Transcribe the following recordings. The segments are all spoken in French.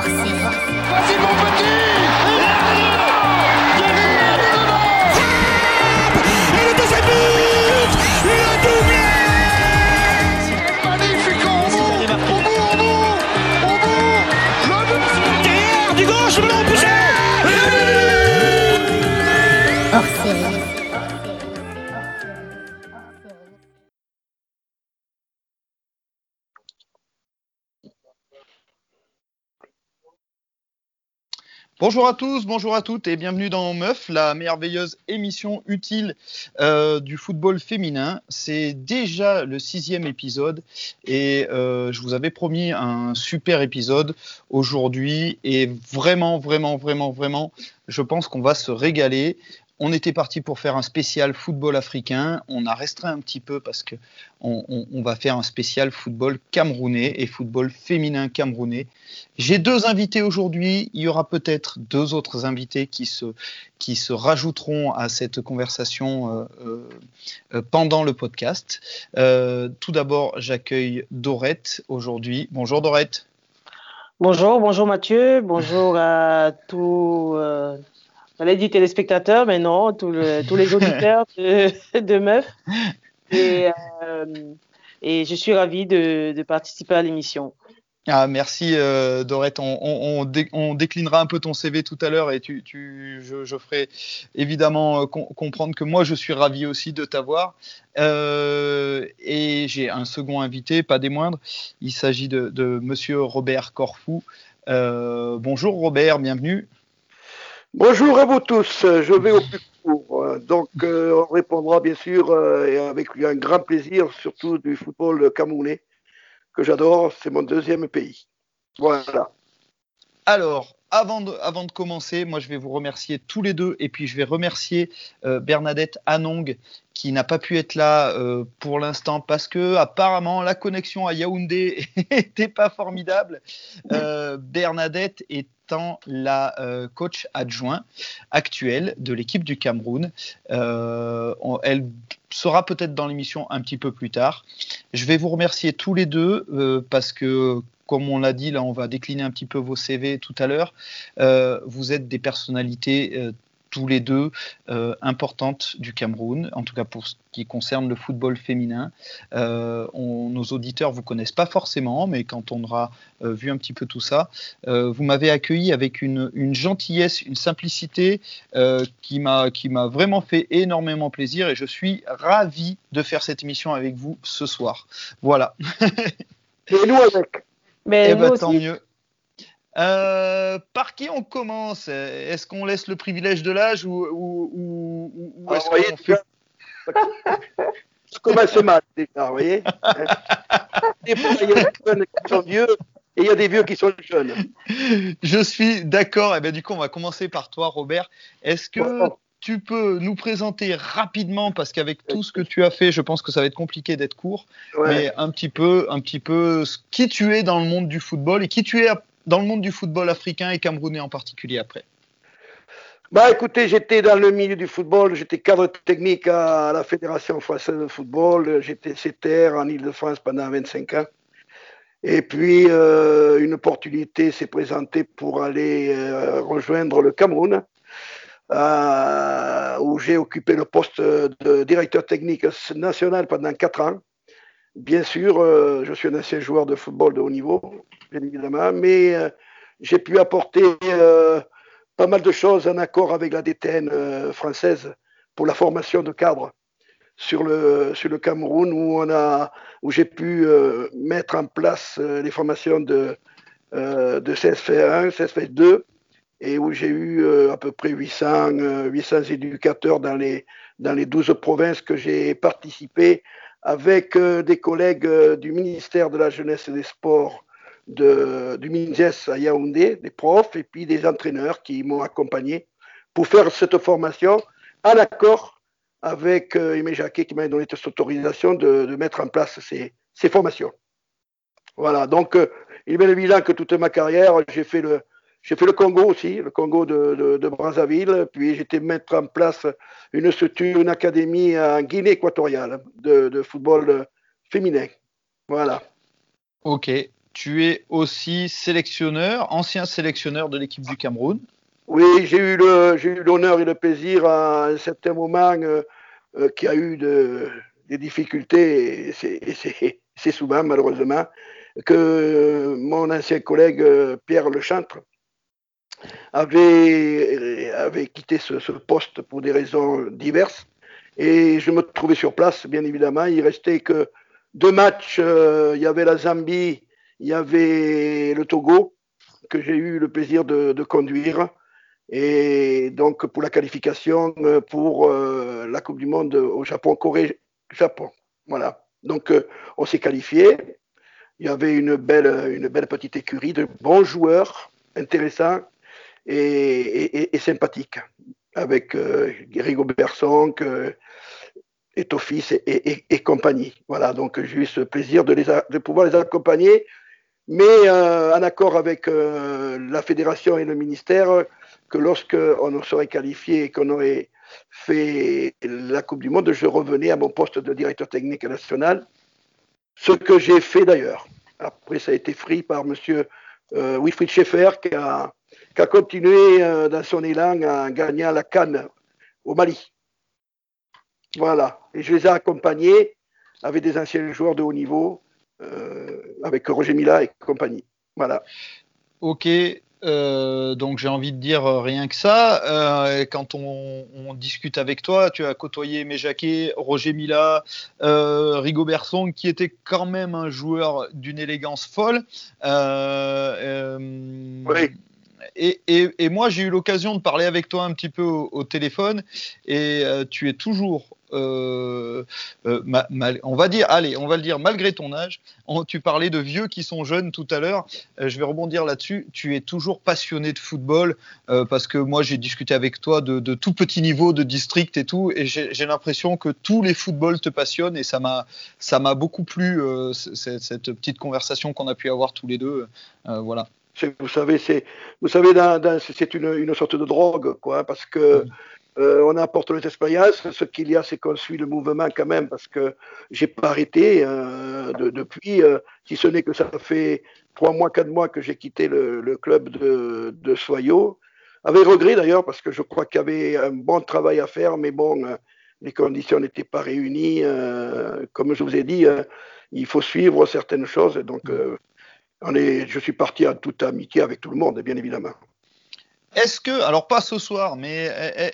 Corsier. Bonjour à tous, bonjour à toutes et bienvenue dans Meuf, la merveilleuse émission utile euh, du football féminin. C'est déjà le sixième épisode et euh, je vous avais promis un super épisode aujourd'hui et vraiment, vraiment, vraiment, vraiment, je pense qu'on va se régaler. On était parti pour faire un spécial football africain. On a restreint un petit peu parce que on, va faire un spécial football camerounais et football féminin camerounais. J'ai deux invités aujourd'hui. Il y aura peut-être deux autres invités qui se, rajouteront à cette conversation euh, euh, euh, pendant le podcast. Tout d'abord, j'accueille Dorette aujourd'hui. Bonjour Dorette. Bonjour, bonjour Mathieu, bonjour à tous, j'allais dire téléspectateurs, mais non, tous, le- tous les auditeurs de, de Meuf. Et, euh, et je suis ravie de, participer à l'émission. Ah, merci euh, Dorette. On, on- on dé- on déclinera un peu ton CV tout à l'heure et je, ferai évidemment euh, com- comprendre que moi je suis ravi aussi de t'avoir. Et j'ai un second invité, pas des moindres. Il s'agit de, de Monsieur Robert Corfou. Bonjour Robert, bienvenue. Bonjour à vous tous, je vais au plus court. Donc, euh, on répondra bien sûr euh, et avec un grand plaisir, surtout du football camerounais, que j'adore, c'est mon deuxième pays. Voilà. Alors, avant de, avant de commencer, moi je vais vous remercier tous les deux et puis je vais remercier euh, Bernadette Anong qui n'a pas pu être là euh, pour l'instant parce que apparemment la connexion à Yaoundé n'était pas formidable. Euh, Bernadette étant la euh, coach adjoint actuelle de l'équipe du Cameroun. Elle sera peut-être dans l'émission un petit peu plus tard. Je vais vous remercier tous les deux parce que comme on l'a dit, là, on va décliner un petit peu vos CV tout à l'heure. Vous êtes des personnalités euh, tous les deux euh, importantes du Cameroun, en tout cas pour ce qui concerne le football féminin. Euh, on- nos auditeurs vous connaissent pas forcément, mais quand on aura euh, vu un petit peu tout ça, euh, vous m'avez accueilli avec une, une gentillesse, une simplicité euh, qui m'a qui m'a vraiment fait énormément plaisir et je suis ravi de faire cette émission avec vous ce soir. Voilà. Et nous avec. Mais Eh nous ben, aussi, tant mieux. Euh, par qui on commence? Est-ce qu'on laisse le privilège de l'âge ou, ou, ou- ou- Ah, est-ce qu'on fait Je commence mal déjà, vous voyez. Des fois, Il y a des jeunes qui sont vieux et il y a des vieux qui sont jeunes. Je suis d'accord. Et ben du coup, on va commencer par toi, Robert. Est-ce que tu peux nous présenter rapidement, parce qu'avec tout ce que tu as fait, je pense que ça va être compliqué d'être court, Ouais. mais un petit peu, un petit peu, qui tu es dans le monde du football et qui tu es dans le monde du football africain et camerounais en particulier après. Bah écoutez, j'étais dans le milieu du football, j'étais cadre technique à la Fédération française de football, j'étais CTR en Ile-de-France pendant 25 ans. Et puis euh, une opportunité s'est présentée pour aller euh, rejoindre le Cameroun, euh, où j'ai occupé le poste de directeur technique national pendant 4 ans. Bien sûr, euh, je suis un ancien joueur de football de haut niveau, bien évidemment, mais euh, j'ai pu apporter euh, pas mal de choses en accord avec la DTN française pour la formation de cadres sur le, Cameroun où, j'ai pu mettre en place les formations de, de CSF1, CSF2 et où j'ai eu à peu près 800, euh, 800 éducateurs dans les, dans les 12 provinces que j'ai participé avec euh, des collègues euh, du ministère de la Jeunesse et des Sports de, du MINJES à Yaoundé, des profs et puis des entraîneurs qui m'ont accompagné pour faire cette formation en accord avec euh, Aimé Jacquet qui m'a donné cette autorisation de, de mettre en place ces, ces formations. Voilà, donc il est bien évident que toute ma carrière, j'ai fait le, j'ai fait le Congo aussi, le Congo de, de, de Brazzaville, puis j'étais mettre en place une structure, une académie en Guinée équatoriale de, de football féminin. Voilà. Ok, tu es aussi sélectionneur, ancien sélectionneur de l'équipe du Cameroun. Oui, j'ai eu l'honneur et le plaisir à un certain moment euh, euh, qui a eu de, des difficultés, et c'est, souvent malheureusement, que mon ancien collègue euh, Pierre Lechantre avait, avait quitté ce, poste pour des raisons diverses. Et je me trouvais sur place, bien évidemment. Il restait que deux matchs. euh, il y avait la Zambie, il y avait le Togo, que j'ai eu le plaisir de, conduire. Et donc pour la qualification euh, pour euh, la Coupe du Monde au Japon, Corée, Japon. Voilà. Donc euh, on s'est qualifié. Il y avait une belle, une belle petite écurie de bons joueurs, intéressants et, sympathiques, avec euh, Rigobert Sonk, euh, et, et, compagnie. Voilà, donc j'ai eu ce plaisir de, pouvoir les accompagner, mais euh, en accord avec euh, la fédération et le ministère, que lorsque on serait qualifié et qu'on aurait fait la Coupe du Monde, je revenais à mon poste de directeur technique national, ce que j'ai fait d'ailleurs. Après, ça a été pris par monsieur euh, Wilfried Schaeffer qui a, qui a continué euh, dans son élan en gagnant la Cannes au Mali. Voilà. Et je les ai accompagnés avec des anciens joueurs de haut niveau, euh, avec Roger Mila et compagnie. Voilà. Ok. Euh, donc j'ai envie de dire rien que ça. Euh, quand on, on, discute avec toi, tu as côtoyé Méjaquet, Roger Mila, euh, Rigo Berson, qui était quand même un joueur d'une élégance folle. Oui. Et, moi, j'ai eu l'occasion de parler avec toi un petit peu au, téléphone, et euh, tu es toujours, euh, euh, on va dire, allez, on va le dire, malgré ton âge, tu parlais de vieux qui sont jeunes tout à l'heure, je vais rebondir là-dessus, tu es toujours passionné de football, parce que moi, j'ai discuté avec toi de, tout petit niveau, de district et tout, et j'ai l'impression que tous les footballs te passionnent, et ça m'a beaucoup plu, cette, petite conversation qu'on a pu avoir tous les deux, voilà vous savez, c'est, vous savez, c'est une, une, sorte de drogue, quoi, parce que euh, on apporte les expériences. Ce qu'il y a, c'est qu'on suit le mouvement quand même, parce que j'ai pas arrêté euh, de, depuis, euh, si ce n'est que ça fait trois mois, quatre mois que j'ai quitté le, le, club de, de Soyo, avec regret d'ailleurs, parce que je crois qu'il y avait un bon travail à faire, mais bon, euh, les conditions n'étaient pas réunies. comme je vous ai dit, euh, il faut suivre certaines choses, donc on est, je suis parti en toute amitié avec tout le monde, bien évidemment. Est-ce que, alors pas ce soir, mais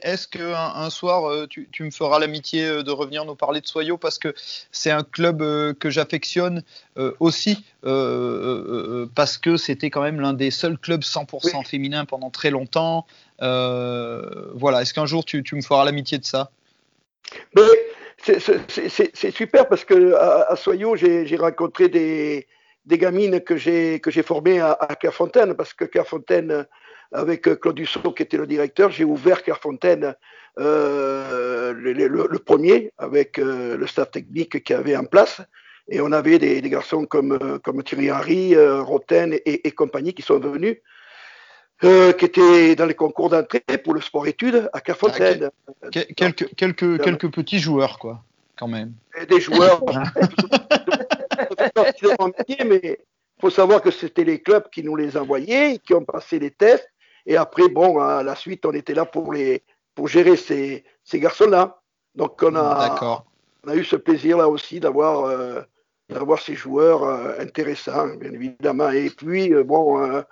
est-ce que un, un soir tu, tu, me feras l'amitié de revenir nous parler de Soyo parce que c'est un club que j'affectionne aussi euh, parce que c'était quand même l'un des seuls clubs 100% oui. féminins pendant très longtemps. Euh, voilà, est-ce qu'un jour tu, tu, me feras l'amitié de ça? C'est super parce que à, à Soyo j'ai rencontré des des gamines que j'ai que j'ai formées à, à Clairefontaine parce que Clairefontaine avec Claude Dussault qui était le directeur, j'ai ouvert Clairefontaine euh, le, le, le, premier avec euh, le staff technique qui avait en place et on avait des, des garçons comme comme Thierry Henry, euh, Roten et, et, compagnie qui sont venus. Qui étaient dans les concours d'entrée pour le sport-études à Clairefontaine. Ah, que, quelques, quelques, quelques petits joueurs, quoi, quand même. Et des joueurs mais il faut savoir que c'était les clubs qui nous les envoyaient, qui ont passé les tests. Et après, bon, à la suite, on était là pour, les, pour gérer ces, ces garçons-là. Donc, on a, on a eu ce plaisir-là aussi d'avoir euh, d'avoir ces joueurs euh, intéressants, bien évidemment. Et puis, euh, bon,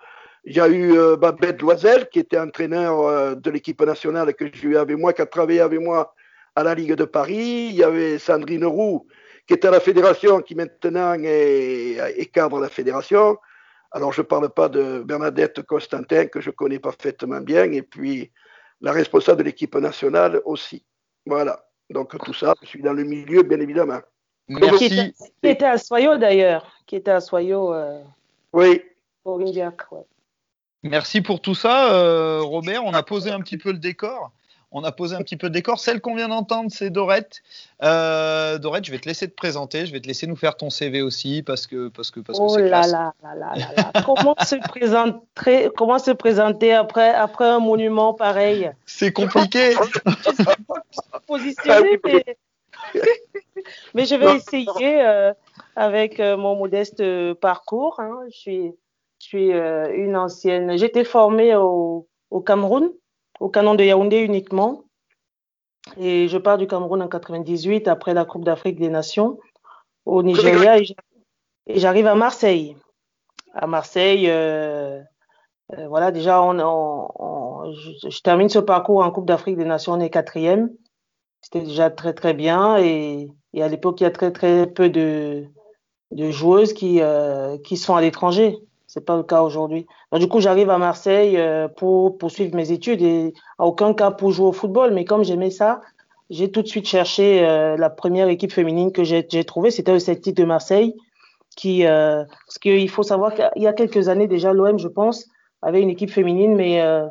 il y a eu Babette Loisel, qui était entraîneur de l'équipe nationale que j'ai eu avec moi, qui a travaillé avec moi à la Ligue de Paris. Il y avait Sandrine Roux, qui est à la fédération, qui maintenant est, est cadre à la fédération. Alors, je ne parle pas de Bernadette Constantin, que je connais parfaitement bien, et puis la responsable de l'équipe nationale aussi. Voilà. Donc, tout ça, je suis dans le milieu, bien évidemment. Merci. Qui était, qui était à Soyo, d'ailleurs. Qui était à Soyo. Euh, oui. Pour Indiac, ouais. Merci pour tout ça, euh, Robert. On a posé un petit peu le décor on a posé un petit peu de décor. Celle qu'on vient d'entendre, c'est Dorette. Euh, Dorette, je vais te laisser te présenter, je vais te laisser nous faire ton CV aussi parce que parce que parce que oh là, là là là là là comment se présenter comment se présenter après après un monument pareil? C'est compliqué. Positionner, mais... mais je vais essayer. Euh, avec mon modeste parcours. Hein. Je suis, je suis une ancienne. Été formée au, au Cameroun, au canon de Yaoundé uniquement. Et je pars du Cameroun en 98 après la Coupe d'Afrique des Nations au Nigeria et j'arrive à Marseille. À Marseille, euh, euh, voilà, déjà, on, on, je, je, termine ce parcours en Coupe d'Afrique des Nations, on est quatrième. C'était déjà très très bien et, et à l'époque, il y a très très peu de, de joueuses qui, euh, qui sont à l'étranger. C'est pas le cas aujourd'hui. Donc, du coup, j'arrive à Marseille euh, pour poursuivre mes études et à aucun cas pour jouer au football. Mais comme j'aimais ça, j'ai tout de suite cherché euh, la première équipe féminine que j'ai trouvée. C'était le Celtic de Marseille. Qui, euh, parce qu'il faut savoir qu'il y a quelques années déjà, l'OM, je pense, avait une équipe féminine, mais, euh,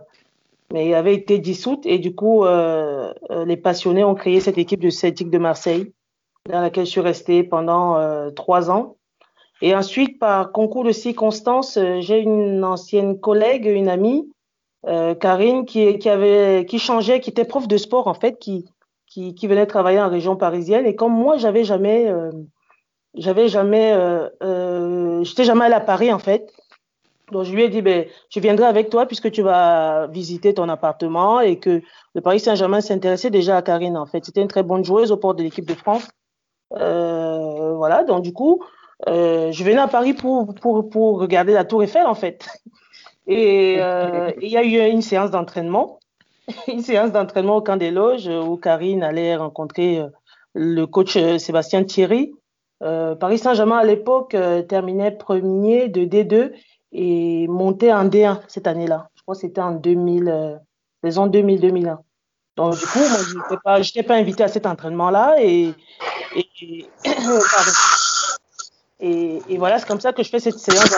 mais avait été dissoute. Et du coup, euh, les passionnés ont créé cette équipe de Celtic de Marseille, dans laquelle je suis restée pendant trois ans. Et ensuite, par concours de circonstances, euh, j'ai une ancienne collègue, une amie, euh, Karine, qui, changeait, qui était prof de sport en fait, qui, venait travailler en région parisienne. Et comme moi, j'avais jamais, euh, j'avais jamais, euh, j'étais jamais allée à Paris en fait. Donc je lui ai dit, ben, je viendrai avec toi puisque tu vas visiter ton appartement et que le Paris Saint-Germain s'intéressait déjà à Karine en fait. C'était une très bonne joueuse au port de l'équipe de France. Voilà, donc du coup, euh, je venais à Paris pour, regarder la Tour Eiffel, en fait. Et euh, il y a eu une séance d'entraînement, une séance d'entraînement au camp des loges où Karine allait rencontrer euh, le coach euh, Sébastien Thierry. Euh, Paris Saint-Germain, à l'époque, euh, terminait premier de D2 et montait en D1 cette année-là. Je crois que c'était en 2000, euh, saison 2000-2001. Donc, du coup, moi, je n'étais pas, pas invitée à cet entraînement-là et, et, et pardon. Et, voilà, c'est comme ça que je fais cette séance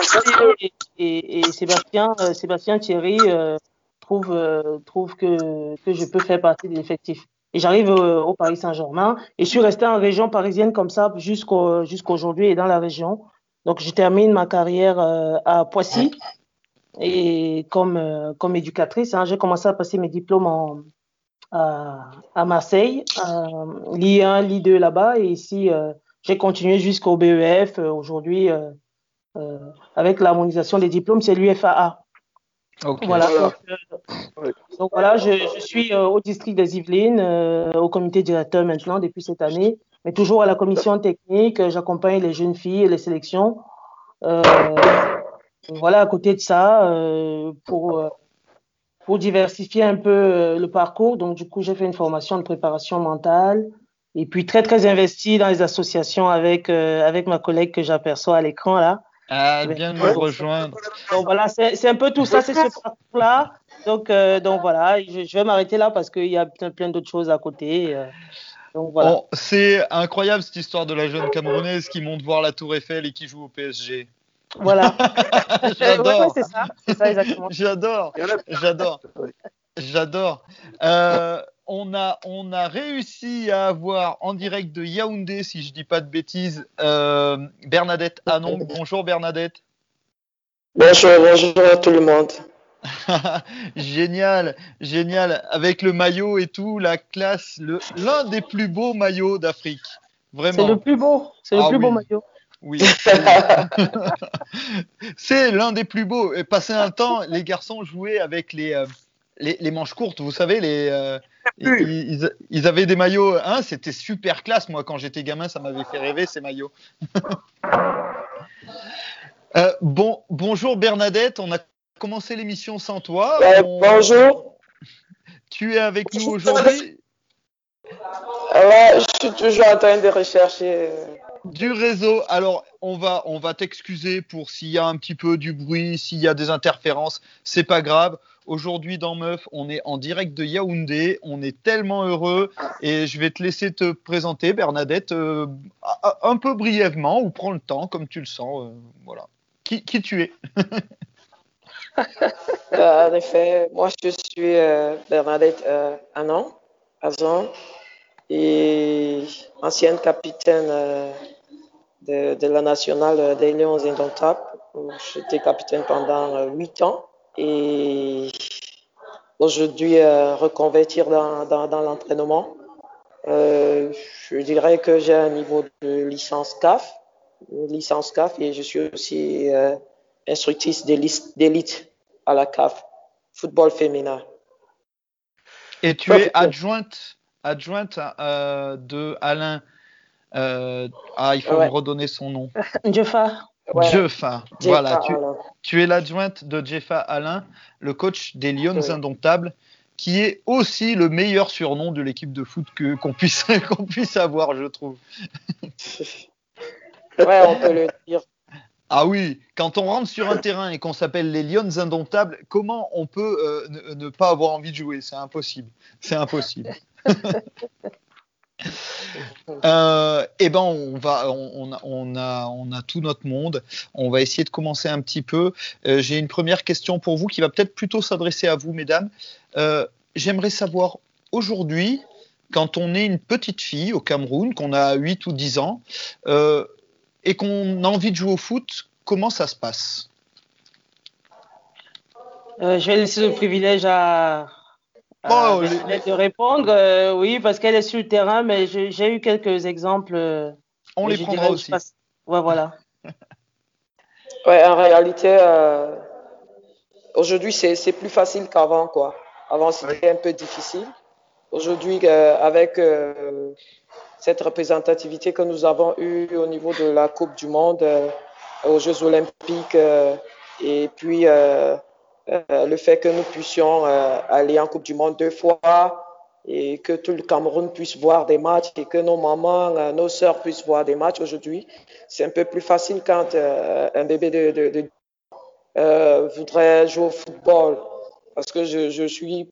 et, euh, Sébastien Thierry euh, trouve, euh, que, que je peux faire partie de l'effectif. Et j'arrive au, au, Paris Saint-Germain et je suis resté en région parisienne comme ça jusqu'au jusqu'aujourd'hui et dans la région. Donc je termine ma carrière euh, à Poissy et comme, euh, comme éducatrice, hein, j'ai commencé à passer mes diplômes à, à Marseille, l'I1, l'I2 là-bas et ici j'ai continué jusqu'au BEF. Euh, Aujourd'hui, euh, euh, avec l'harmonisation des diplômes, c'est l'UFAA. Okay. Voilà. Donc, euh, donc, voilà, je, je suis au district des Yvelines, au comité directeur maintenant depuis cette année, mais toujours à la commission technique. J'accompagne les jeunes filles et les sélections. voilà, à côté de ça, pour pour diversifier un peu le parcours. Donc, du coup, j'ai fait une formation de préparation mentale, et puis très très investi dans les associations avec euh, avec ma collègue que j'aperçois à l'écran là. Ah, bien de nous rejoindre. Donc voilà, c'est un peu tout ça, c'est ce parcours là. Donc euh, donc voilà, je, je vais m'arrêter là parce qu'il y a plein, plein d'autres choses à côté. Euh, donc voilà. Oh, c'est incroyable cette histoire de la jeune Camerounaise qui monte voir la Tour Eiffel et qui joue au PSG. Voilà. J'adore. Ouais, c'est ça, c'est ça exactement. J'adore. J'adore. J'adore. Euh, on a, on a réussi à avoir en direct de Yaoundé, si je dis pas de bêtises, euh, Bernadette Anon. Bonjour Bernadette. Bonjour, bonjour à tout le monde. génial, génial. Avec le maillot et tout, la classe, l'un des plus beaux maillots d'Afrique. Vraiment. C'est le plus beau, c'est le ah, plus oui. beau maillot. Oui. c'est l'un des plus beaux. Et passé un temps, les garçons jouaient avec les, euh, les, les, manches courtes, vous savez, les, euh, ils, ils, ils, avaient des maillots. Hein, C'était super classe. Moi, quand j'étais gamin, ça m'avait fait rêver ces maillots. euh, bon, bonjour Bernadette. On a commencé l'émission sans toi. Euh, On... Bonjour. Tu es avec nous aujourd'hui? Ouais, je suis toujours en train de rechercher. Du réseau. Alors, on va, on va t'excuser pour s'il y a un petit peu du bruit, s'il y a des interférences. C'est pas grave. Aujourd'hui dans Meuf, on est en direct de Yaoundé. On est tellement heureux et je vais te laisser te présenter, Bernadette, euh, un peu brièvement ou prends le temps comme tu le sens. Euh, voilà. Qui, tu es? Euh, En effet, moi je suis euh, Bernadette Anon, Azon, et ancienne capitaine de, de, la nationale des Lions Indomptables. J'étais capitaine pendant huit ans et aujourd'hui euh, reconvertir dans, dans, dans l'entraînement. Euh, je dirais que j'ai un niveau de licence CAF une licence CAF et je suis aussi euh, instructrice d'élite à la CAF, football féminin. Et tu es adjointe, adjointe euh, de Alain. Euh, ah, il faut me redonner son nom. Jeffa. Jeffa. Voilà, tu, tu es l'adjointe de Jeffa Alain, le coach des Lions Indomptables qui est aussi le meilleur surnom de l'équipe de foot que qu'on puisse qu'on puisse avoir, je trouve. ouais, on peut le dire. Ah oui, quand on rentre sur un terrain et qu'on s'appelle les Lions indomptables, comment on peut euh, ne, pas avoir envie de jouer? C'est impossible. C'est impossible. Euh, eh ben, on va, on, a, on, a, tout notre monde. On va essayer de commencer un petit peu. Euh, j'ai une première question pour vous qui va peut-être plutôt s'adresser à vous, mesdames. Euh, j'aimerais savoir aujourd'hui, quand on est une petite fille au Cameroun, qu'on a 8 ou 10 ans, et qu'on a envie de jouer au foot, comment ça se passe? Je vais laisser le privilège à, oh, de répondre. oui, parce qu'elle est sur le terrain, mais j'ai eu quelques exemples. On les prendra aussi. Ouais, voilà. ouais, en réalité, aujourd'hui, c'est plus facile qu'avant, quoi. Avant, c'était un peu difficile. Aujourd'hui, euh, avec euh, cette représentativité que nous avons eue au niveau de la Coupe du Monde, euh, aux Jeux olympiques, et puis le fait que nous puissions aller en Coupe du Monde deux fois, et que tout le Cameroun puisse voir des matchs et que nos mamans, nos sœurs puissent voir des matchs aujourd'hui, c'est un peu plus facile quand un bébé de, de, de voudrait jouer au football parce que je, suis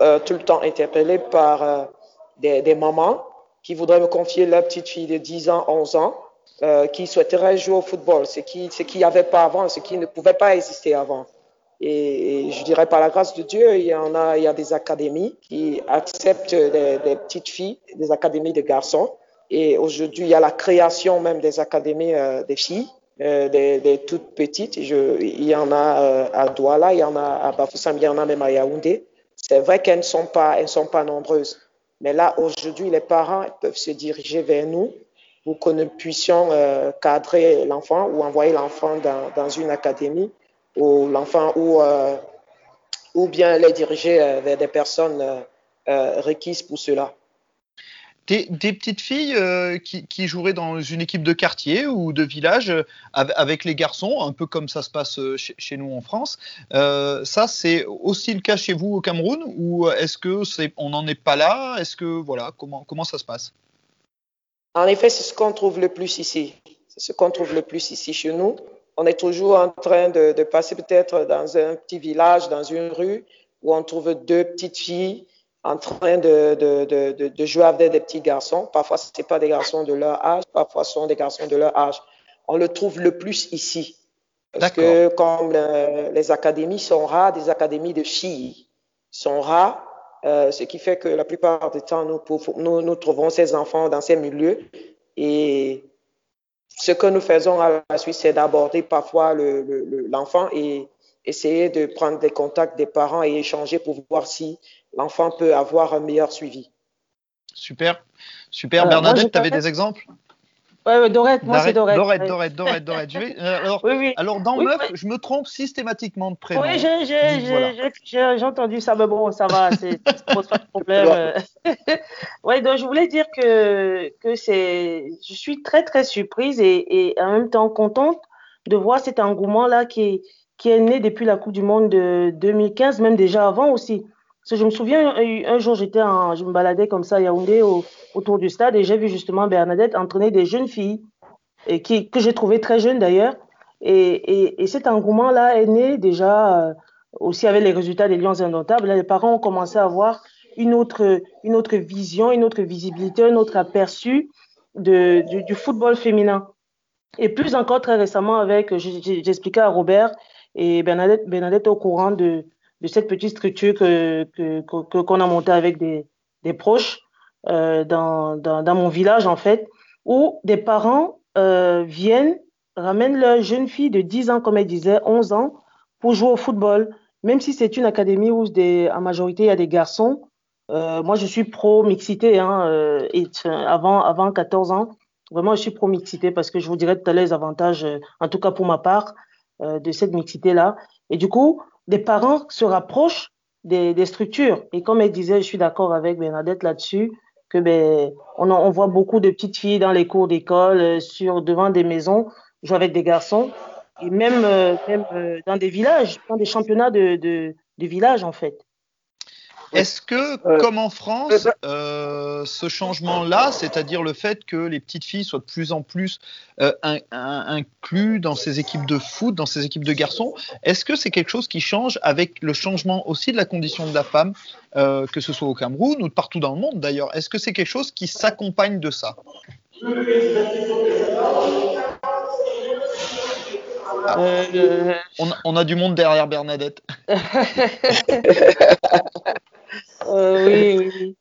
euh, tout le temps interpellé par euh, des, mamans qui voudraient me confier leur petite fille de 10 ans, 11 ans, euh, qui souhaiterait jouer au football, ce qui n'y avait pas avant, ce qui ne pouvait pas exister avant. Et, je dirais par la grâce de Dieu, il y en a, il y a des académies qui acceptent des, petites filles, des académies de garçons. Et aujourd'hui, il y a la création même des académies euh, des filles euh, des, toutes petites. Il y en a euh, à Douala, il y en a à Bafoussam, il y en a même à Yaoundé. C'est vrai qu'elles ne sont pas, elles sont pas nombreuses. Mais là, aujourd'hui, les parents peuvent se diriger vers nous pour que nous puissions cadrer l'enfant ou envoyer l'enfant dans, une académie ou l'enfant ou, ou bien les diriger vers des personnes requises pour cela des, petites filles euh, qui, joueraient dans une équipe de quartier ou de village euh, avec les garçons, un peu comme ça se passe euh, chez, nous en France. ça, c'est aussi le cas chez vous au Cameroun ou est-ce que c'est, on n'en est pas là? Est-ce que voilà, comment comment ça se passe? En effet, c'est ce qu'on trouve le plus ici. C'est ce qu'on trouve le plus ici chez nous. On est toujours en train de, de passer peut-être dans un petit village, dans une rue, où on trouve deux petites filles en train de, de, de, de, jouer avec des petits garçons. Parfois, ce n'est pas des garçons de leur âge, parfois, ce sont des garçons de leur âge. On le trouve le plus ici. Parce que comme les académies sont rares, des académies de filles sont rares, euh, ce qui fait que la plupart du temps, nous, nous, nous, trouvons ces enfants dans ces milieux. Et ce que nous faisons à la suite, c'est d'aborder parfois l'enfant le, le, et essayer de prendre des contacts des parents et échanger pour voir si l'enfant peut avoir un meilleur suivi. Super, super. Bernadette, tu avais des exemples? Oui, ouais, Dorette, moi c'est Dorette. Dorette, Dorette, Dorette, Dorette. Euh, alors, oui, oui. alors, dans Meuf, je me trompe systématiquement de prénom. Oui, j'ai entendu ça, mais bon, ça va, c'est pas de problème. oui, donc je voulais dire que, que c'est, je suis très très surprise et, et en même temps contente de voir cet engouement-là qui, qui est né depuis la Coupe du Monde de 2015, même déjà avant aussi je me souviens, un, jour, j'étais je me baladais comme ça à Yaoundé autour du stade et j'ai vu justement Bernadette entraîner des jeunes filles et qui, que j'ai trouvé très jeunes d'ailleurs. Et, et, cet engouement-là est né déjà euh, aussi avec les résultats des Lions Indomptables. les parents ont commencé à avoir une autre, une autre vision, une autre visibilité, un autre aperçu de, du, du, football féminin. Et plus encore très récemment avec, j'expliquais à Robert et Bernadette, Bernadette au courant de, de cette petite structure que qu'on que, qu'on a montée avec des, des proches euh, dans, dans, dans, mon village en fait, où des parents euh, viennent, ramènent leur jeune fille de 10 ans, comme elle disait, 11 ans, pour jouer au football, même si c'est une académie où des, en majorité il y a des garçons. Euh, moi, je suis pro mixité, hein, euh, et, avant avant 14 ans, Vraiment, je suis pro-mixité parce que je vous dirais tout à l'heure les avantages, euh, en tout cas pour ma part, euh, de cette mixité-là. Et du coup, des parents se rapprochent des, structures. Et comme elle disait, je suis d'accord avec Bernadette là-dessus, que ben, on, voit beaucoup de petites filles dans les cours d'école, euh, sur devant des maisons, jouer avec des garçons, et même, euh, même euh, dans des villages, dans des championnats de, de, de village en fait. Est-ce que, euh, comme en France, euh, ce changement-là, c'est-à-dire le fait que les petites filles soient de plus en plus euh, in, in, inclus dans ces équipes de foot, dans ces équipes de garçons, est-ce que c'est quelque chose qui change avec le changement aussi de la condition de la femme, euh, que ce soit au Cameroun ou partout dans le monde d'ailleurs? Est-ce que c'est quelque chose qui s'accompagne de ça? Euh, on, on, a du monde derrière Bernadette. euh, oui, oui.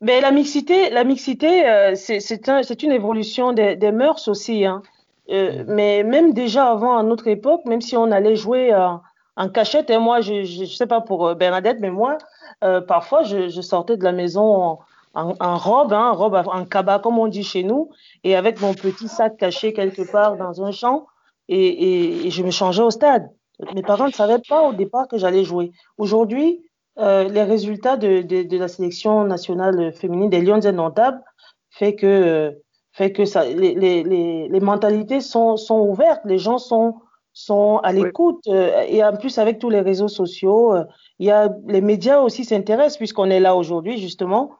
Mais la mixité, la mixité, euh, c'est un, une évolution des, des, mœurs aussi. Hein. Euh, mais même déjà avant, à notre époque, même si on allait jouer en, en cachette, et moi, je ne sais pas pour Bernadette, mais moi, euh, parfois, je, je, sortais de la maison en, en, en robe, hein, robe en cabas, comme on dit chez nous, et avec mon petit sac caché quelque part dans un champ, et, et, et je me changeais au stade. Mes parents ne savaient pas au départ que j'allais jouer. Aujourd'hui, euh, les résultats de, de, de, la sélection nationale féminine des Lions indomptables fait que fait que ça, les, les, les, mentalités sont, sont ouvertes, les gens sont sont à l'écoute oui. euh, et en plus avec tous les réseaux sociaux, euh, il y a les médias aussi s'intéressent puisqu'on est là aujourd'hui justement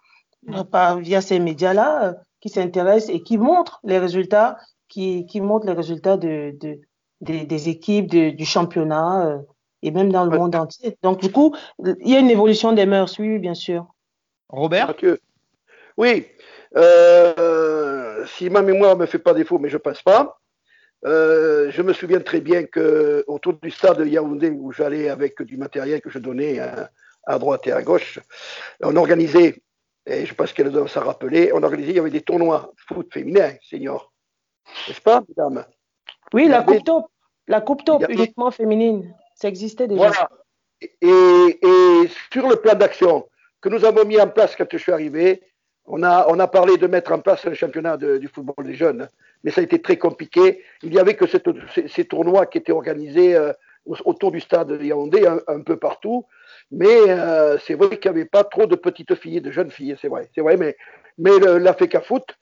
par via ces médias-là euh, qui s'intéressent et qui montrent les résultats, qui, qui montrent les résultats de, de des, des, équipes de, du championnat euh, et même dans le ouais. monde entier. Donc, du coup, il y a une évolution des mœurs, oui, bien sûr. Robert Mathieu. Oui, euh, si ma mémoire ne me fait pas défaut, mais je ne passe pas, euh, je me souviens très bien que autour du stade de Yaoundé, où j'allais avec du matériel que je donnais à, à, droite et à gauche, on organisait, et je pense qu'elle doit s'en rappeler, on organisait, il y avait des tournois foot féminin, senior. N'est-ce pas, mesdames? Oui, la Coupe Top, la Coupe Top, uniquement féminine. Existait déjà. Voilà. Et, sur le plan d'action que nous avons mis en place quand je suis arrivé, on a, parlé de mettre en place un championnat du football des jeunes, mais ça a été très compliqué. Il n'y avait que ces, tournois qui étaient organisés euh, autour du stade de Yaoundé, un, peu partout. Mais euh, c'est vrai qu'il n'y avait pas trop de petites filles, de jeunes filles, c'est vrai, c'est vrai. Mais, la FECA Foot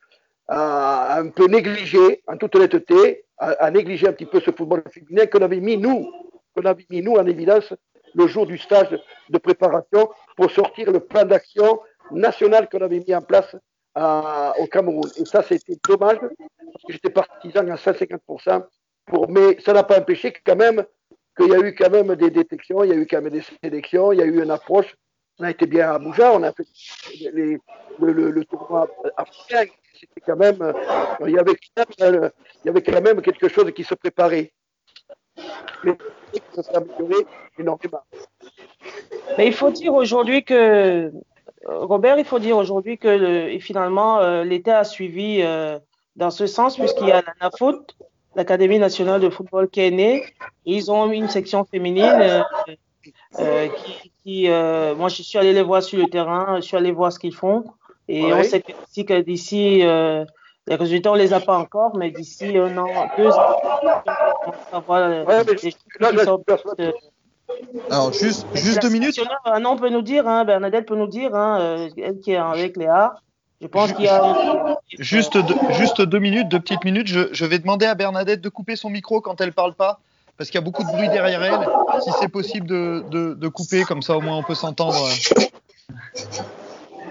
a un peu négligé, en toute honnêteté, a, a négligé un petit peu ce football féminin qu'on avait mis nous qu'on avait mis nous en évidence le jour du stage de préparation pour sortir le plan d'action national qu'on avait mis en place au Cameroun. Et ça, c'était dommage parce que j'étais partisan à 150%. Pour, mais ça n'a pas empêché quand même qu'il y a eu quand même des détections, il y a eu quand même des sélections, il y a eu une approche. On a été bien à Bouja, on a fait le, tournoi africain. C'était quand même, quand même, il y avait quand même quelque chose qui se préparait. Mais ça s'est amélioré énormément. Mais il faut dire aujourd'hui que, Robert, il faut dire aujourd'hui que le, finalement, euh, l'État a suivi euh, dans ce sens, puisqu'il y a la NAFOOT, l'Académie nationale de football qui est née, ils ont une section féminine euh, qui, qui moi je suis allé les voir sur le terrain, je suis allé voir ce qu'ils font, et on sait aussi que d'ici les résultats, on les a pas encore, mais d'ici un an, deux ans, on les. Alors, juste, juste deux minutes. Non, on peut nous dire, hein, Bernadette peut nous dire, hein, elle qui est avec Léa. Je pense qu'il y a. Juste deux, juste deux minutes, deux petites minutes. Je, je, vais demander à Bernadette de couper son micro quand elle parle pas, parce qu'il y a beaucoup de bruit derrière elle. Si c'est possible de, de, de, couper, comme ça au moins on peut s'entendre.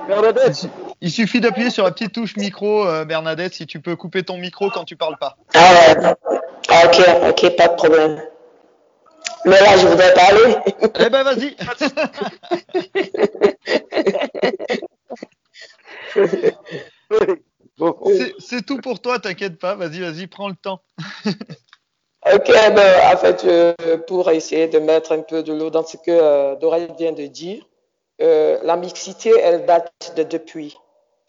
Bernadette. Il suffit d'appuyer sur la petite touche micro, euh, Bernadette, si tu peux couper ton micro quand tu parles pas. Ah ouais. Ah, ok, ok, pas de problème. Mais là, je voudrais parler. Eh ben, vas-y. C'est tout pour toi, t'inquiète pas. Vas-y, vas-y, prends le temps. ok, ben, en fait, euh, pour essayer de mettre un peu de l'eau dans ce que euh, Dora vient de dire, euh, la mixité, elle date de depuis.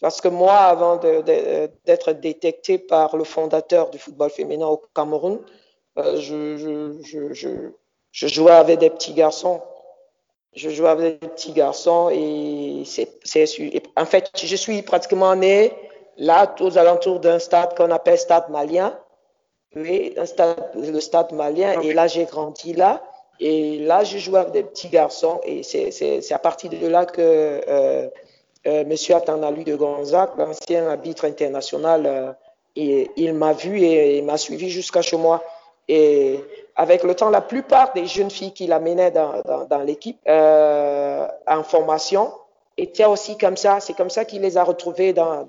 Parce que moi, avant d'être détecté par le fondateur du football féminin au Cameroun, euh, je, je, je, je, jouais avec des petits garçons. Je jouais avec des petits garçons et c'est, en fait, je suis pratiquement né là, aux alentours d'un stade qu'on appelle Stade Malien. Oui, un stade, le Stade Malien. Et là, j'ai grandi là. Et là, je jouais avec des petits garçons. Et c'est à partir de là que euh, euh, M. Atanalu de Gonzac, l'ancien arbitre international, euh, et, il m'a vu et il m'a suivi jusqu'à chez moi. Et avec le temps, la plupart des jeunes filles qu'il amenait dans, dans, l'équipe euh, en formation étaient aussi comme ça. C'est comme ça qu'il les a retrouvées dans,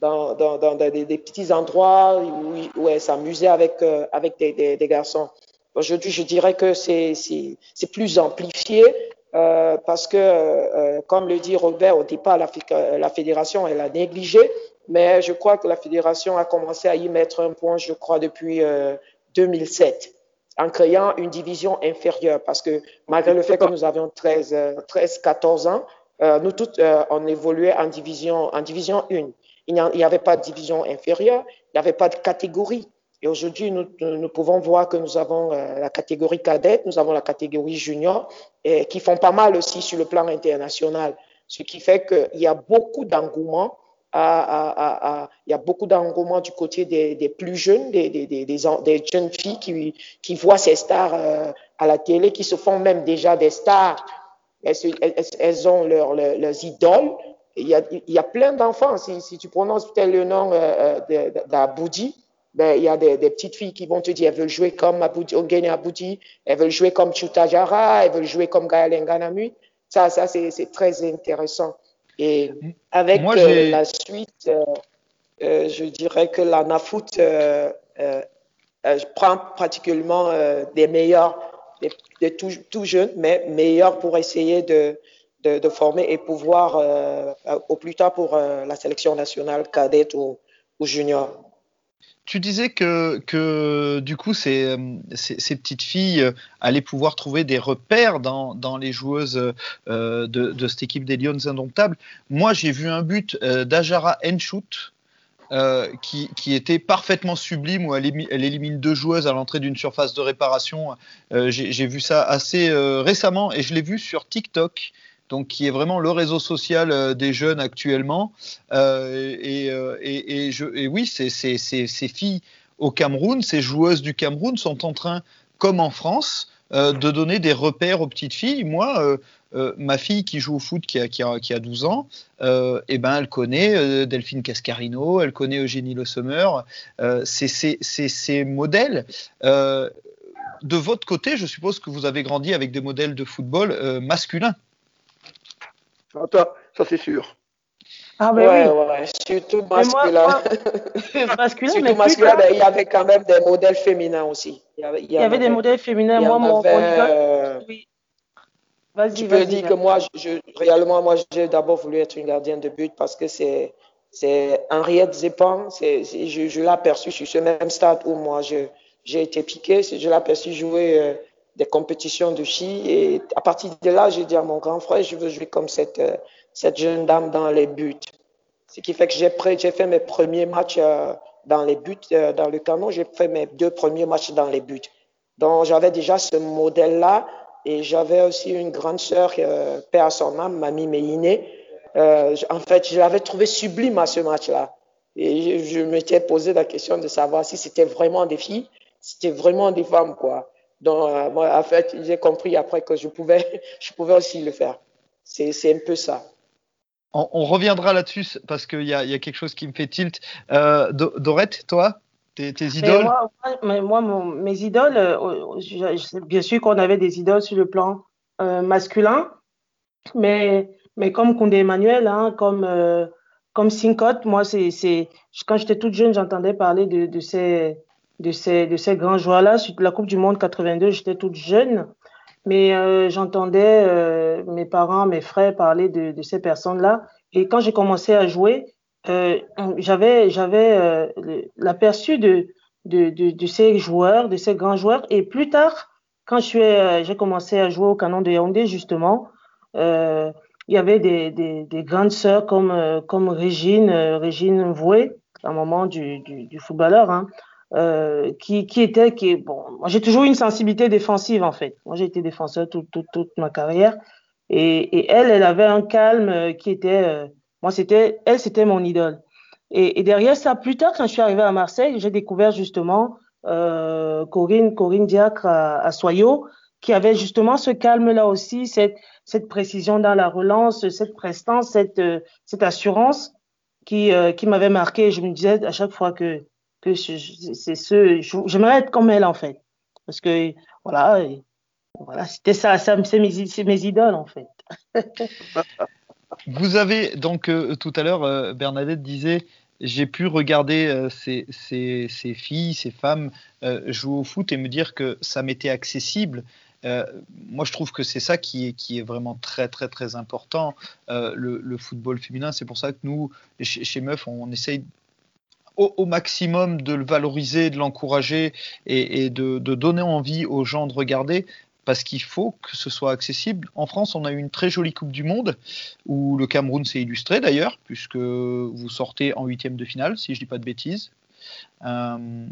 des, petits endroits où, où elle s'amusait avec, euh, des garçons. Aujourd'hui, je dirais que c'est plus amplifié euh, parce que, euh, comme le dit Robert, au départ, la, la fédération, elle a négligé, mais je crois que la fédération a commencé à y mettre un point, je crois, depuis euh, 2007 en créant une division inférieure parce que malgré le fait que nous avions 13, 13 14 ans, euh, nous toutes, euh, on évoluait en division, en division 1. Il n'y avait pas de division inférieure, il n'y avait pas de catégorie. Et aujourd'hui, nous, nous, pouvons voir que nous avons euh, la catégorie cadette, nous avons la catégorie junior, et qui font pas mal aussi sur le plan international. Ce qui fait qu'il y a beaucoup d'engouement. À, à, à, il y a beaucoup d'engouement du côté des, des, plus jeunes, des, des, des, jeunes filles qui, qui voient ces stars euh, à la télé, qui se font même déjà des stars. Elles, ont leur, leur, leurs idoles. Il y a, il y a plein d'enfants. Si, si, tu prononces peut-être le nom euh, d'Aboudi, ben, il y a des, des, petites filles qui vont te dire, elles veulent jouer comme Aboudi, Ogene Aboudi, elles veulent jouer comme Chutajara, elles veulent jouer comme Gaël Nganamui. Ça, ça c'est très intéressant. Et avec Moi, euh, la suite, euh, euh, je dirais que la NAFOOT euh, prend particulièrement des meilleurs, des, des tout, tout, jeunes, mais meilleurs pour essayer de, de, de former et pouvoir, au plus tard pour la sélection nationale cadette ou, ou junior. Tu disais que, du coup, ces, petites filles allaient pouvoir trouver des repères dans, les joueuses euh, de, cette équipe des Lions Indomptables. Moi, j'ai vu un but euh, d'Ajara Enchout euh, qui, était parfaitement sublime, où elle élimine deux joueuses à l'entrée d'une surface de réparation. j'ai vu ça assez récemment et je l'ai vu sur TikTok donc qui est vraiment le réseau social euh, des jeunes actuellement. Euh, et, et, et, je, et, oui, ces, ces, ces, ces, filles au Cameroun, ces joueuses du Cameroun sont en train, comme en France, euh, de donner des repères aux petites filles. Moi, euh, euh, ma fille qui joue au foot, qui a, qui a, qui a 12 ans, eh ben, elle connaît Delphine Cascarino, elle connaît Eugénie Le Sommer. c'est ces modèles de votre côté, je suppose que vous avez grandi avec des modèles de football euh, masculins. Ça, c'est sûr. Ah ben ouais, oui. ouais, surtout masculin. Moi, moi, masculin, surtout mais masculin, ben, il y avait quand même des modèles féminins aussi. Il y avait, il y avait des modèles féminins. Moi, mon, avait, euh... oui. Tu peux dire que moi, je, réellement, moi, j'ai d'abord voulu être une gardienne de but parce que c'est, c'est Henriette c'est, je, je l'ai aperçu sur ce même stade où moi, je, j'ai été piqué, je l'ai aperçu jouer euh, des compétitions de ski et à partir de là, j'ai dit à mon grand frère, je veux jouer comme cette, euh, cette jeune dame dans les buts. Ce qui fait que j'ai, j'ai fait mes premiers matchs euh, dans les buts, euh, dans le canon, j'ai fait mes deux premiers matchs dans les buts. Donc j'avais déjà ce modèle-là et j'avais aussi une grande sœur, euh, père à son âme, Mamie Méiné. Euh, en fait, je l'avais trouvé sublime à ce match-là. Et je, je m'étais posé la question de savoir si c'était vraiment des filles, c'était vraiment des femmes, quoi. Donc, euh, moi, en fait, j'ai compris après que je pouvais, je pouvais aussi le faire. C'est un peu ça. On, on reviendra là-dessus parce qu'il y a, y a, quelque chose qui me fait tilt. Euh, Dorette, toi tes, tes idoles? moi, moi, moi mon, mes idoles, euh, je, je, bien sûr qu'on avait des idoles sur le plan euh, masculin, mais, mais comme Koundé Emmanuel, hein, comme, euh, comme moi, c'est quand j'étais toute jeune, j'entendais parler de, de, ces, de, ces, de ces grands joueurs-là. La Coupe du Monde 82, j'étais toute jeune, mais euh, j'entendais euh, mes parents, mes frères parler de, ces personnes-là. Et quand j'ai commencé à jouer, euh, j'avais l'aperçu de, de, de, ces joueurs, de ces grands joueurs. Et plus tard, quand j'ai commencé à jouer au canon de Yaoundé, justement, il y avait des, des, des grandes sœurs comme, comme Régine, Régine Voué, un moment du, du, du footballeur, hein, euh, qui, qui était, qui bon, moi j'ai toujours une sensibilité défensive en fait. Moi j'ai été défenseur toute, toute, toute ma carrière et, et, elle, elle avait un calme qui était, euh, moi c'était, elle c'était mon idole. Et, derrière ça, plus tard, quand je suis arrivée à Marseille, j'ai découvert justement euh, Corinne, Corinne Diacre à, Soyaux, qui avait justement ce calme-là aussi, cette, cette précision dans la relance, cette prestance, cette, euh, cette assurance qui, euh, qui m'avait marqué. Je me disais à chaque fois que, que c'est ce, j'aimerais être comme elle en fait. Parce que voilà, voilà c'était ça, c'est mes, idoles en fait. Vous avez donc tout à l'heure, Bernadette disait, j'ai pu regarder euh, ces, filles, ces femmes euh, jouer au foot et me dire que ça m'était accessible. Euh, moi, je trouve que c'est ça qui est, qui est vraiment très, très, très important, le, football féminin. C'est pour ça que nous, chez, Meuf, on, essaye au, maximum de le valoriser, de l'encourager et, de, donner envie aux gens de regarder parce qu'il faut que ce soit accessible. En France, on a eu une très jolie Coupe du Monde où le Cameroun s'est illustré d'ailleurs, puisque vous sortez en huitième de finale, si je ne dis pas de bêtises. Euh,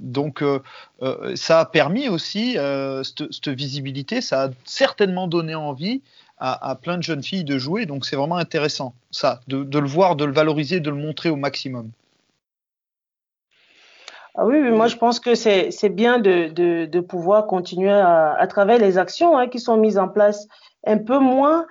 donc, euh, euh, ça a permis aussi cette, visibilité, ça a certainement donné envie à, plein de jeunes filles de jouer. Donc, c'est vraiment intéressant, ça, de le voir, de le valoriser, de le montrer au maximum. Ah oui, moi je pense que c'est bien de, de, de, pouvoir continuer à, à travers les actions hein, qui sont mises en place. Un peu moins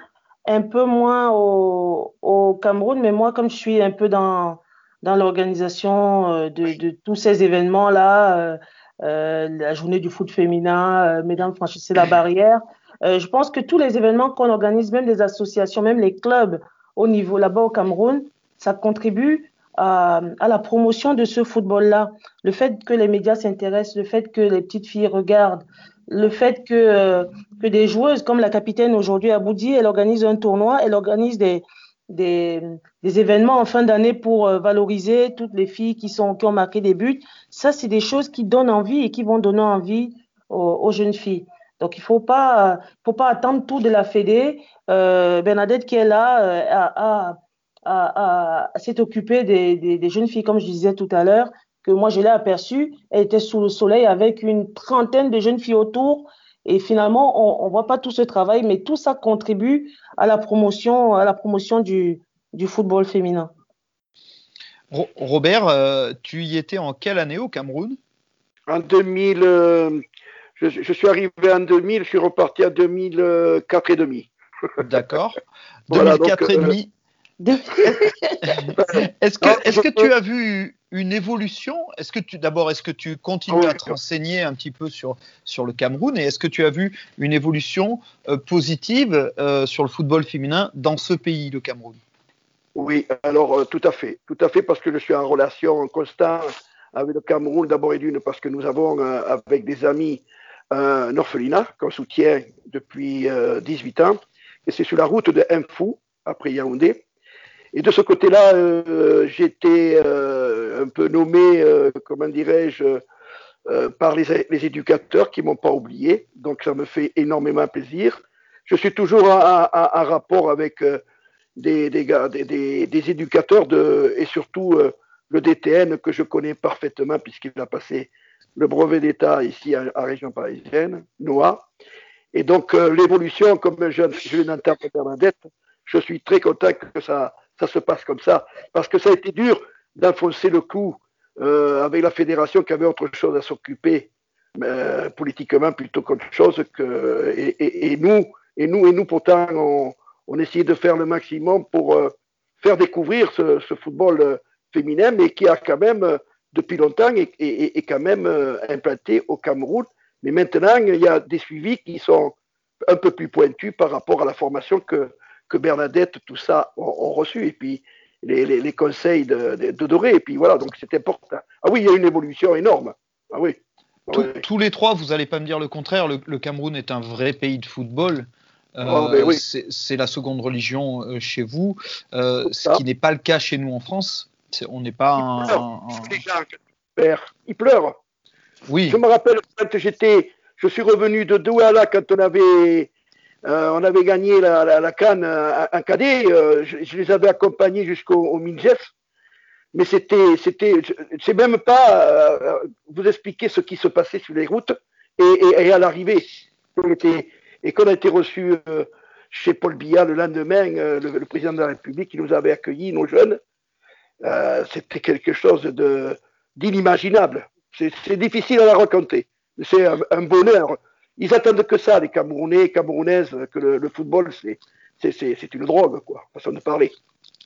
un peu moins au, au Cameroun, mais moi comme je suis un peu dans dans l'organisation euh, de, de, tous ces événements là, euh, euh, la journée du foot féminin, euh, mesdames franchissez la barrière, euh, je pense que tous les événements qu'on organise, même les associations, même les clubs au niveau là-bas au Cameroun, ça contribue à, à, la promotion de ce football-là. Le fait que les médias s'intéressent, le fait que les petites filles regardent, le fait que, euh, que des joueuses comme la capitaine aujourd'hui à Boudi, elle organise un tournoi, elle organise des, des, événements en fin d'année pour euh, valoriser toutes les filles qui, sont, qui ont marqué des buts. Ça, c'est des choses qui donnent envie et qui vont donner envie aux, jeunes filles. Donc, il ne faut pas, faut pas attendre tout de la Fédé. Euh, Bernadette qui est là euh, a à, à s'est occupée des, des, des, jeunes filles, comme je disais tout à l'heure, que moi je l'ai aperçue. Elle était sous le soleil avec une trentaine de jeunes filles autour. Et finalement, on ne voit pas tout ce travail, mais tout ça contribue à la promotion, à la promotion du, du football féminin. Robert, euh, tu y étais en quelle année au Cameroun? En 2000. Euh, je, je, suis arrivé en 2000, je suis reparti en 2004 et demi. D'accord. 2004 et demi. est-ce que, est que tu as vu une évolution? Est-ce que tu d'abord, est-ce que tu continues à te renseigner un petit peu sur, sur le Cameroun? Et est-ce que tu as vu une évolution euh, positive euh, sur le football féminin dans ce pays, le Cameroun? Oui, alors euh, tout à fait, tout à fait parce que je suis en relation constante avec le Cameroun d'abord et d'une parce que nous avons avec des amis un orphelinat qu'on soutient depuis 18 ans et c'est sur la route de Mfou après Yaoundé et de ce côté-là, euh, j'étais euh, un peu nommé, euh, comment dirais-je, euh, par les, éducateurs qui m'ont pas oublié. Donc ça me fait énormément plaisir. Je suis toujours en, rapport avec des, éducateurs et surtout le DTN que je connais parfaitement puisqu'il a passé le brevet d'État ici à, à, région parisienne, Noah. Et donc l'évolution, comme je, je l'interprète Bernadette, je suis très content que ça, ça se passe comme ça. Parce que ça a été dur d'enfoncer le coup euh, avec la fédération qui avait autre chose à s'occuper euh, politiquement plutôt qu'autre chose que et, et, et, nous et nous et nous pourtant on, essayait de faire le maximum pour euh, faire découvrir ce, football féminin mais qui a quand même depuis longtemps et quand même implanté au Cameroun mais maintenant il y a des suivis qui sont un peu plus pointus par rapport à la formation que que Bernadette, tout ça, ont, ont reçu. Et puis, les, les, les conseils de, de, de, Doré. Et puis voilà, donc c'est important. Ah oui, il y a une évolution énorme. Ah oui. Tout, oui. Tous les trois, vous n'allez pas me dire le contraire. Le, le, Cameroun est un vrai pays de football. Euh, oh, oui. C'est la seconde religion euh, chez vous, euh, ce qui n'est pas le cas chez nous en France. On n'est pas il un. un, un... Il pleure. Oui. Je me rappelle quand j'étais, je suis revenu de Douala quand on avait euh, on avait gagné la, Cannes euh, en cadet. Euh, je, les avais accompagnés jusqu'au Minjef. Mais c'était, c'était, je sais même pas euh, vous expliquer ce qui se passait sur les routes et, à l'arrivée. Et qu'on a été reçu euh, chez Paul Biya le lendemain, le, président de la République, qui nous avait accueillis, nos jeunes. euh, c'était quelque chose d'inimaginable. C'est difficile à la raconter. C'est un, bonheur. Ils attendent que ça, les Camerounais, Camerounaises, que le, football, c'est une drogue, quoi, façon de parler.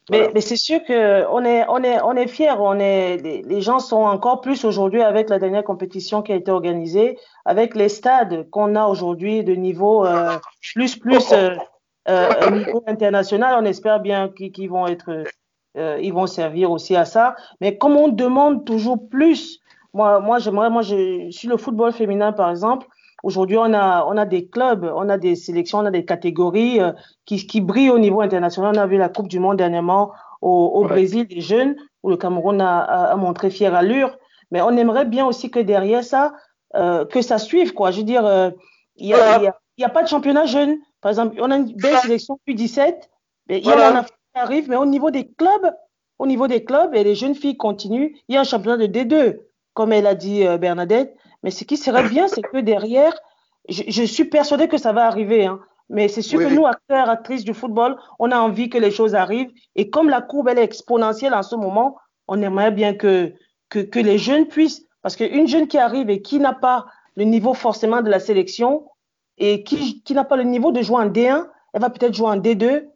Mais, mais c'est sûr qu'on est, on est, on est fiers. On est, les, gens sont encore plus aujourd'hui avec la dernière compétition qui a été organisée, avec les stades qu'on a aujourd'hui de niveau euh, plus, plus euh, euh, niveau international. On espère bien qu'ils vont être, euh, ils vont servir aussi à ça. Mais comme on demande toujours plus, moi, moi, j'aimerais, moi, je, sur le football féminin, par exemple, Aujourd'hui, on a, on a des clubs, on a des sélections, on a des catégories euh, qui, qui brillent au niveau international. On a vu la Coupe du Monde dernièrement au, au Brésil des jeunes, où le Cameroun a, a, montré fière allure. Mais on aimerait bien aussi que derrière ça, euh, que ça suive, quoi. Je veux dire, euh, il n'y a, a, a, pas de championnat jeune. Par exemple, on a une belle sélection U17, mais il y a un qui arrive, mais au niveau des clubs, au niveau des clubs, et les jeunes filles continuent, il y a un championnat de D2, comme elle a dit euh, Bernadette. Mais ce qui serait bien, c'est que derrière, je, je, suis persuadée que ça va arriver. Hein, mais c'est sûr que nous, acteurs, actrices du football, on a envie que les choses arrivent. Et comme la courbe, elle est exponentielle en ce moment, on aimerait bien que, que, que les jeunes puissent. Parce qu'une jeune qui arrive et qui n'a pas le niveau forcément de la sélection et qui, qui n'a pas le niveau de jouer en D1, elle va peut-être jouer en D2.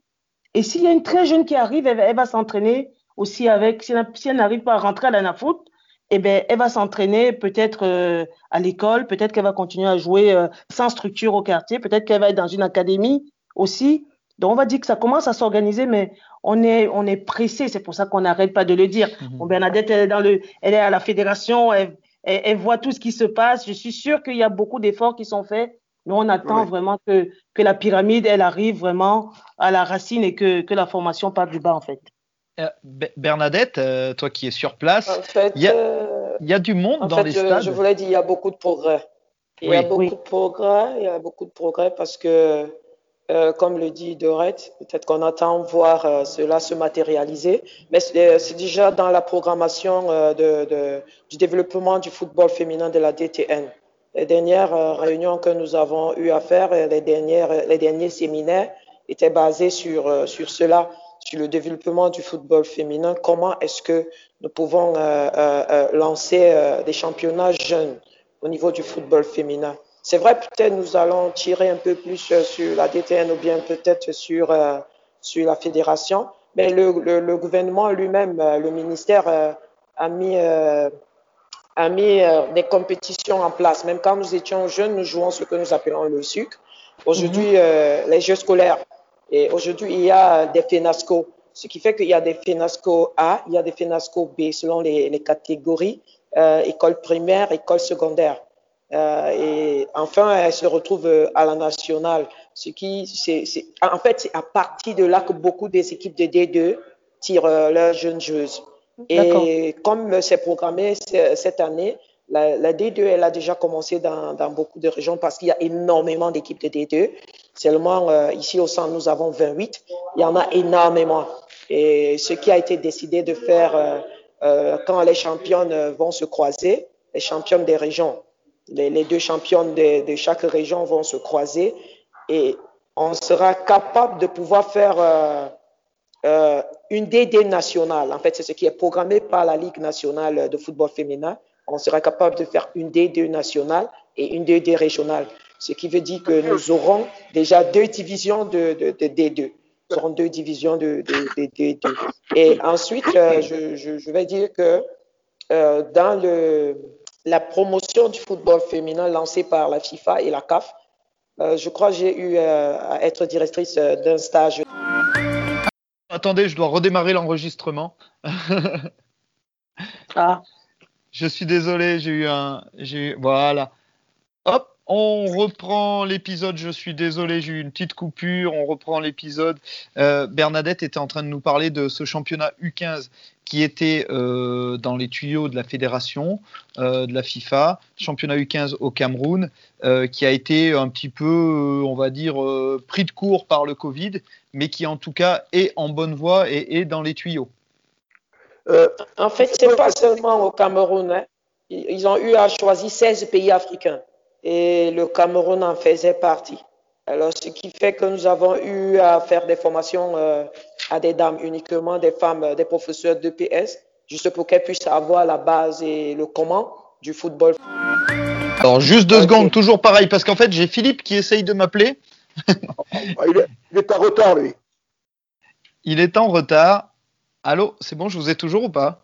Et s'il y a une très jeune qui arrive, elle, elle va s'entraîner aussi avec, si elle, si elle n'arrive pas à rentrer à la foot, eh ben, elle va s'entraîner peut-être euh, à l'école, peut-être qu'elle va continuer à jouer euh, sans structure au quartier, peut-être qu'elle va être dans une académie aussi. Donc on va dire que ça commence à s'organiser, mais on est on est pressé. C'est pour ça qu'on n'arrête pas de le dire. Mhm. Bon, Bernadette, elle est dans le, elle est à la fédération, elle, elle, voit tout ce qui se passe. Je suis sûre qu'il y a beaucoup d'efforts qui sont faits. Mais on attend vraiment que, que la pyramide, elle arrive vraiment à la racine et que, que la formation parte du bas, en fait. Euh, Bernadette, euh, toi qui es sur place, il y, a du monde dans les stades. Je voulais dire, il y a beaucoup de progrès. Il y a beaucoup de progrès, il y a beaucoup de progrès parce que, euh, comme le dit Dorette, peut-être qu'on attend voir cela se matérialiser, mais c'est déjà dans la programmation de, du développement du football féminin de la DTN. Les dernières réunions que nous avons eu à faire, les, dernières, les derniers séminaires étaient basés sur, sur cela sur le développement du football féminin, comment est-ce que nous pouvons euh, euh, euh lancer des championnats jeunes au niveau du football féminin? C'est vrai, peut-être nous allons tirer un peu plus sur la DTN ou bien peut-être sur, sur la fédération, mais le, le, le gouvernement lui-même, le ministère a mis, a mis des compétitions en place. Même quand nous étions jeunes, nous jouons ce que nous appelons le sucre. Aujourd'hui, mm-hmm. les jeux scolaires et aujourd'hui, il y a des FENASCO, ce qui fait qu'il y a des FENASCO A, il y a des FENASCO B selon les, les catégories, euh, école primaire, école secondaire. Euh, et enfin, elle se retrouve à la nationale. Ce qui, c'est, en fait, c'est à partir de là que beaucoup des équipes de D2 tirent euh, leurs jeunes joueuses. Et comme c'est programmé cette année, la, la, D2, elle a déjà commencé dans, dans beaucoup de régions parce qu'il y a énormément d'équipes de D2. Seulement, euh, ici au centre, nous avons 28. Il y en a énormément. Et ce qui a été décidé de faire euh, euh, quand les championnes vont se croiser, les championnes des régions, les, deux championnes de, chaque région vont se croiser et on sera capable de pouvoir faire une DD nationale. En fait, c'est ce qui est programmé par la Ligue nationale de football féminin on sera capable de faire une D2 nationale et une D2 régionale. Ce qui veut dire que nous aurons déjà deux divisions de, de, de D2. Nous aurons deux divisions de, de, D2. Et ensuite, euh, je, je, je, vais dire que euh, dans le, la promotion du football féminin lancée par la FIFA et la CAF, euh, je crois que j'ai eu euh, à être directrice euh, d'un stage. Attendez, je dois redémarrer l'enregistrement. ah. Je suis désolé, j'ai eu un. J'ai Voilà. On reprend l'épisode. Je suis désolé, j'ai eu une petite coupure. On reprend l'épisode. Euh, Bernadette était en train de nous parler de ce championnat U15 qui était euh, dans les tuyaux de la fédération euh, de la FIFA, championnat U15 au Cameroun, qui a été un petit peu, on va dire, pris de court par le Covid, mais qui en tout cas est en bonne voie et est dans les tuyaux. En fait, ce n'est pas seulement au Cameroun. Hein. Ils ont eu à choisir 16 pays africains et le Cameroun en faisait partie. Alors, ce qui fait que nous avons eu à faire des formations euh, à des dames uniquement, des femmes, des professeurs d'EPS, juste pour qu'elles puissent avoir la base et le comment du football. Alors, juste deux secondes, toujours pareil, parce qu'en fait, j'ai Philippe qui essaye de m'appeler. Ah, il, est, il est en retard, lui. Il est en retard. Allô, c'est bon, je vous ai toujours ou pas?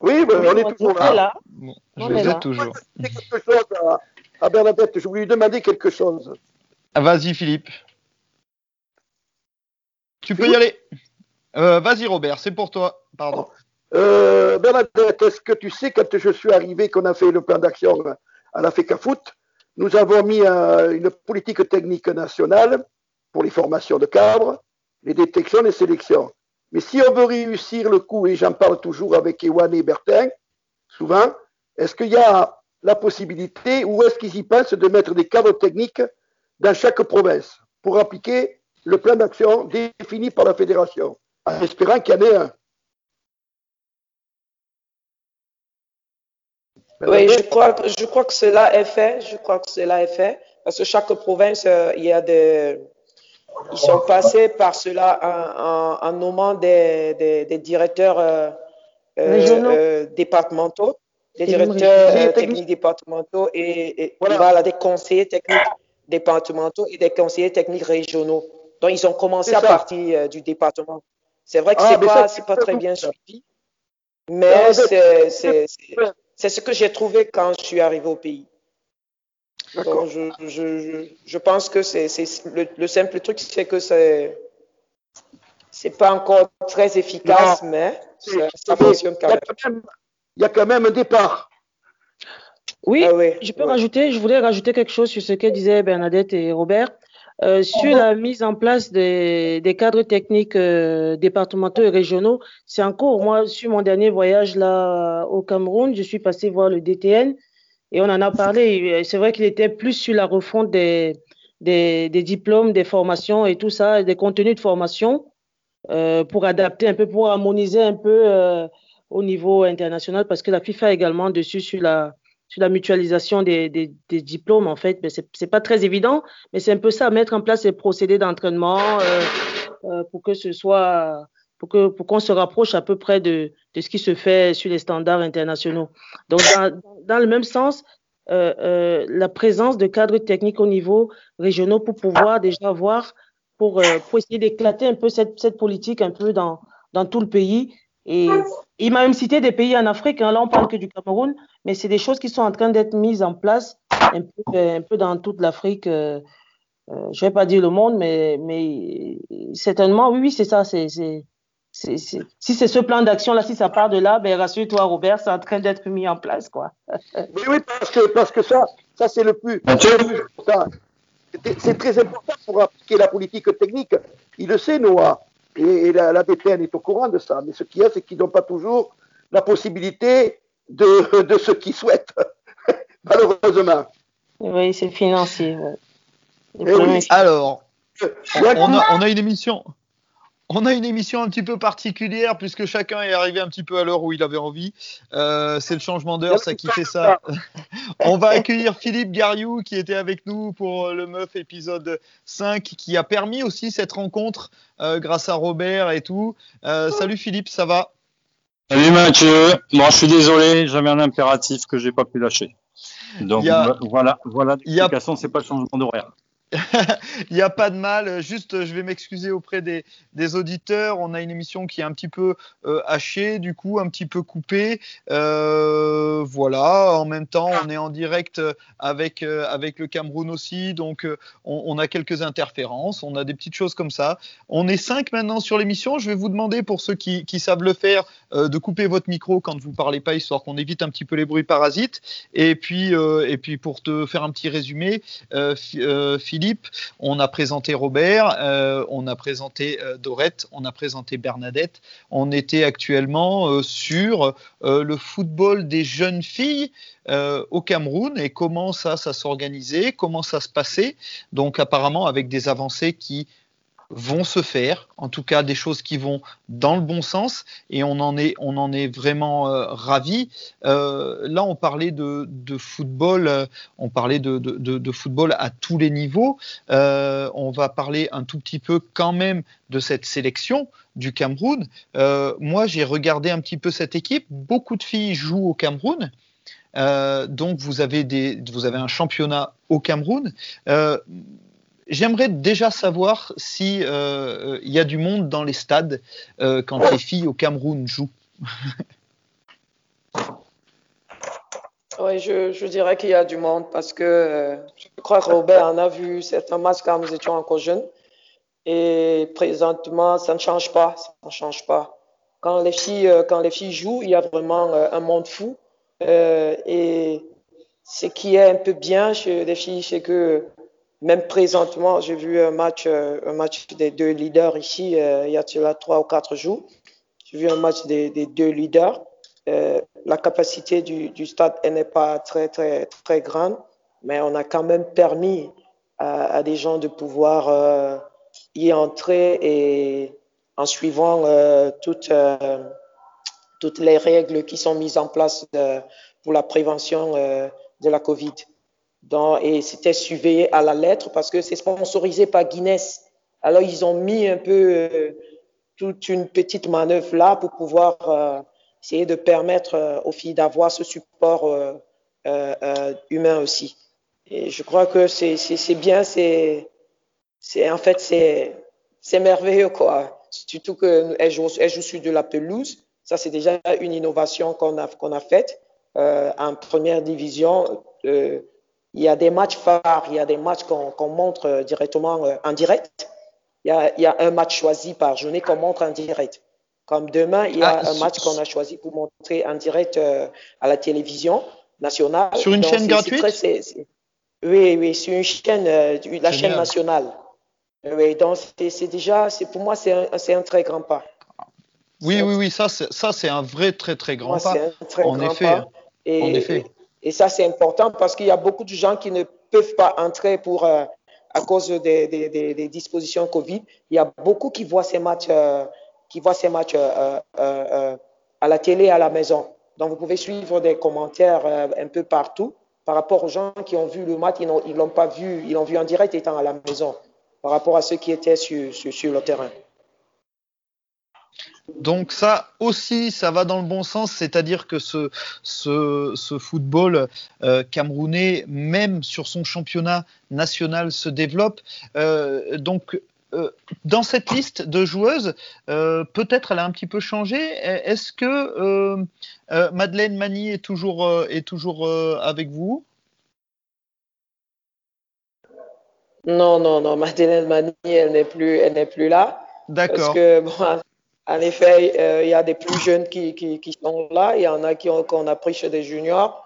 Oui, mais on est toujours là. là. Bon, je vous ai là. toujours. Quelque chose à, à Bernadette. Je voulais lui demander quelque chose. Ah, Vas-y, Philippe. Tu peux y aller. Euh, Vas-y, Robert, c'est pour toi. Pardon. Euh, Bernadette, est-ce que tu sais, quand je suis arrivé, qu'on a fait le plan d'action à la FECAFOOT, nous avons mis une politique technique nationale pour les formations de cadres, les détections, les sélections. Mais si on veut réussir le coup, et j'en parle toujours avec Ewan et Bertin, souvent, est-ce qu'il y a la possibilité, ou est-ce qu'ils y pensent, de mettre des cadres techniques dans chaque province pour appliquer le plan d'action défini par la fédération, en espérant qu'il y en ait un Oui, je crois, que- je crois que cela est fait. Je crois que cela est fait. Parce que chaque province, euh, il y a des. Ils sont passés par cela en, en, en nommant des, des, des directeurs euh, Régionaux. euh, départementaux, des directeurs euh, techniques départementaux et, et Voilà. voilà. des conseillers techniques départementaux et des conseillers techniques régionaux. Donc, ils ont commencé à partir euh, du département. C'est vrai que Ah, c'est mais pas, ça, c'est c'est pas pas très bien suivi, mais Ah, c'est, c'est, c'est- Ouais. c'est ce que j'ai trouvé quand je suis arrivé au pays. Donc, je, je, je, pense que c'est, c'est le, le simple truc, c'est que c'est, c'est pas encore très efficace, mais ça, fonctionne il quand y a même. Il y a quand même un départ. Oui, Ah je peux rajouter, je voulais rajouter quelque chose sur ce que disaient Bernadette et Robert. Euh, sur la mise en place des, des cadres techniques euh, départementaux et régionaux, c'est en cours. Moi, sur mon dernier voyage là au Cameroun, je suis passé voir le DTN et on en a parlé. Et C'est vrai qu'il était plus sur la refonte des, des, des diplômes, des formations et tout ça, des contenus de formation euh, pour adapter un peu, pour harmoniser un peu euh, au niveau international, parce que la FIFA est également dessus sur la, sur la mutualisation des, des, des diplômes, en fait. Mais c'est pas très évident, mais c'est un peu ça, mettre en place les procédés d'entraînement euh, euh, pour que ce soit, pour que, pour qu'on se rapproche à peu près de, de ce qui se fait sur les standards internationaux. Donc, dans, dans le même sens, euh, euh, la présence de cadres techniques au niveau régionaux pour pouvoir déjà voir, pour, euh, pour essayer d'éclater un peu cette, cette politique un peu dans, dans tout le pays. Et il m'a même cité des pays en Afrique, hein, là on parle que du Cameroun, mais c'est des choses qui sont en train d'être mises en place un peu, un peu dans toute l'Afrique. Euh, euh, je vais pas dire le monde, mais, mais certainement, oui, oui, c'est ça. C'est, c'est, c'est, c'est- si c'est ce plan d'action-là, si ça part de là, ben rassure-toi, Robert, c'est en train d'être mis en place, quoi. Oui, oui, parce que, parce que ça, ça c'est le plus. C'est très important pour appliquer la politique technique. Il le sait, Noah. Et, et la, la DTN est au courant de ça. Mais ce qu'il y a, c'est qu'ils n'ont pas toujours la possibilité de, de ce qu'ils souhaitent, malheureusement. Oui, c'est financier. ouais. Eh oui. Alors, a, on a une émission. On a une émission un petit peu particulière puisque chacun est arrivé un petit peu à l'heure où il avait envie. Euh, c'est le changement d'heure, ça qui fait ça. On va accueillir Philippe Gariou qui était avec nous pour le Meuf épisode 5 qui a permis aussi cette rencontre euh, grâce à Robert et tout. Euh, salut Philippe, ça va? Salut Mathieu. Bon, je suis désolé, j'avais un impératif que j'ai pas pu lâcher. Donc a- voilà, voilà il y a- l'explication, c'est pas le changement d'horaire. Il n'y a pas de mal. Juste, je vais m'excuser auprès des, auditeurs. On a une émission qui est un petit peu euh, hachée, du coup, un petit peu coupée. Euh, voilà. En même temps, on est en direct avec, euh, avec le Cameroun aussi. Donc, euh, on, a quelques interférences. On a des petites choses comme ça. On est cinq maintenant sur l'émission. Je vais vous demander, pour ceux qui, savent le faire, euh, de couper votre micro quand vous parlez pas, histoire qu'on évite un petit peu les bruits parasites. Et puis, euh, et puis pour te faire un petit résumé, euh, Fi- euh, Philippe, on a présenté Robert, euh, on a présenté euh, Dorette, on a présenté Bernadette. On était actuellement euh, sur le football des jeunes filles au Cameroun et comment ça s'organisait, comment ça se passait. Donc apparemment avec des avancées qui vont se faire, en tout cas des choses qui vont dans le bon sens, et on en est, on en est vraiment euh, ravis. Euh, là, on parlait de, football, euh, on parlait de, de, de, football à tous les niveaux. Euh, on va parler un tout petit peu quand même de cette sélection du Cameroun. Moi, j'ai regardé un petit peu cette équipe. Beaucoup de filles jouent au Cameroun. Donc vous avez des, vous avez un championnat au Cameroun. Euh, J'aimerais déjà savoir si euh, il y a du monde dans les stades euh, quand les filles au Cameroun jouent. oui, je, dirais qu'il y a du monde parce que euh, je crois que Robert en a vu certains matchs quand nous étions encore jeunes. Et présentement, ça ne change pas. Ça ne change pas. Quand les filles, euh, quand les filles jouent, il y a vraiment euh, un monde fou. Euh, et ce qui est un peu bien chez les filles, c'est que même présentement, j'ai vu un match, euh, un match des deux leaders ici, euh, il y a cela trois ou quatre jours. J'ai vu un match des, deux leaders. Euh, la capacité du, stade n'est pas très, très, très grande, mais on a quand même permis à, des gens de pouvoir y entrer et en suivant toutes, les règles qui sont mises en place pour la prévention de la COVID. Et c'était surveillé à la lettre parce que c'est sponsorisé par Guinness. Alors, ils ont mis un peu euh, toute une petite manœuvre là pour pouvoir euh, essayer de permettre euh, aux filles d'avoir ce support humain aussi. Et je crois que c'est bien, c'est en fait, c'est merveilleux, quoi. Surtout qu'elle joue, elle joue sur de la pelouse. Ça, c'est déjà une innovation qu'on a, qu'on faite en première division. Il y a des matchs phares, il y a des matchs qu'on qu montre directement euh, en direct. Il y, a, il y, a, un match choisi par journée qu'on montre en direct. Comme demain, il y a ah, un match qu'on a choisi pour montrer en direct euh, à la télévision nationale. Sur une Donc, chaîne gratuite très, Oui, oui, sur une chaîne, euh, la chaîne nationale. Oui, donc c'est déjà, pour moi, c'est un, un, très grand pas. Oui, oui, oui, ça, c'est un vrai très, très grand pas. Un très en, grand effet. Pas. Et, en effet. Et, ça, c'est important parce qu'il y a beaucoup de gens qui ne peuvent pas entrer pour, euh, à cause des, dispositions Covid. Il y a beaucoup qui voient ces matchs, euh, qui voient ces matchs euh, à la télé, à la maison. Donc, vous pouvez suivre des commentaires un peu partout par rapport aux gens qui ont vu le match, ils ne l'ont pas vu, ils l'ont vu en direct étant à la maison par rapport à ceux qui étaient sur, sur le terrain. Donc ça aussi, ça va dans le bon sens, c'est-à-dire que ce, ce, ce football euh, camerounais, même sur son championnat national, se développe. Euh, donc euh, dans cette liste de joueuses, euh, peut-être elle a un petit peu changé. Est-ce que euh, Madeleine Mani est toujours, est toujours avec vous? Non, non, non, Madeleine Mani, elle n'est plus, elle n'est plus là. D'accord. Parce que bon, en effet, euh, il y a des plus jeunes qui, qui, qui, sont là. Il y en a qui ont, qu'on a pris chez des juniors,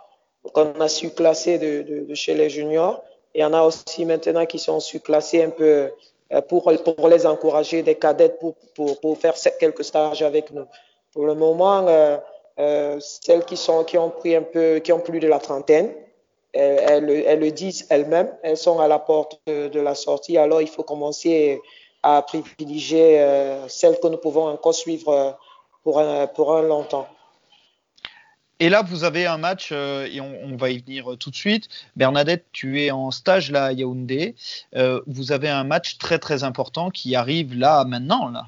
qu'on a su classer de, de, de, chez les juniors. Il y en a aussi maintenant qui sont su classer un peu euh, pour, pour les encourager, des cadettes pour, pour, pour faire quelques stages avec nous. Pour le moment, euh, euh, celles qui, sont, qui ont pris un peu, qui ont plus de la trentaine, elles, elles, le disent elles-mêmes. Elles sont à la porte de la sortie. Alors, il faut commencer à privilégier euh, celles que nous pouvons encore suivre euh, pour un, pour un long temps. Et là, vous avez un match, euh, et on, on, va y venir tout de suite. Bernadette, tu es en stage là à Yaoundé. Euh, vous avez un match très très important qui arrive là maintenant. Là.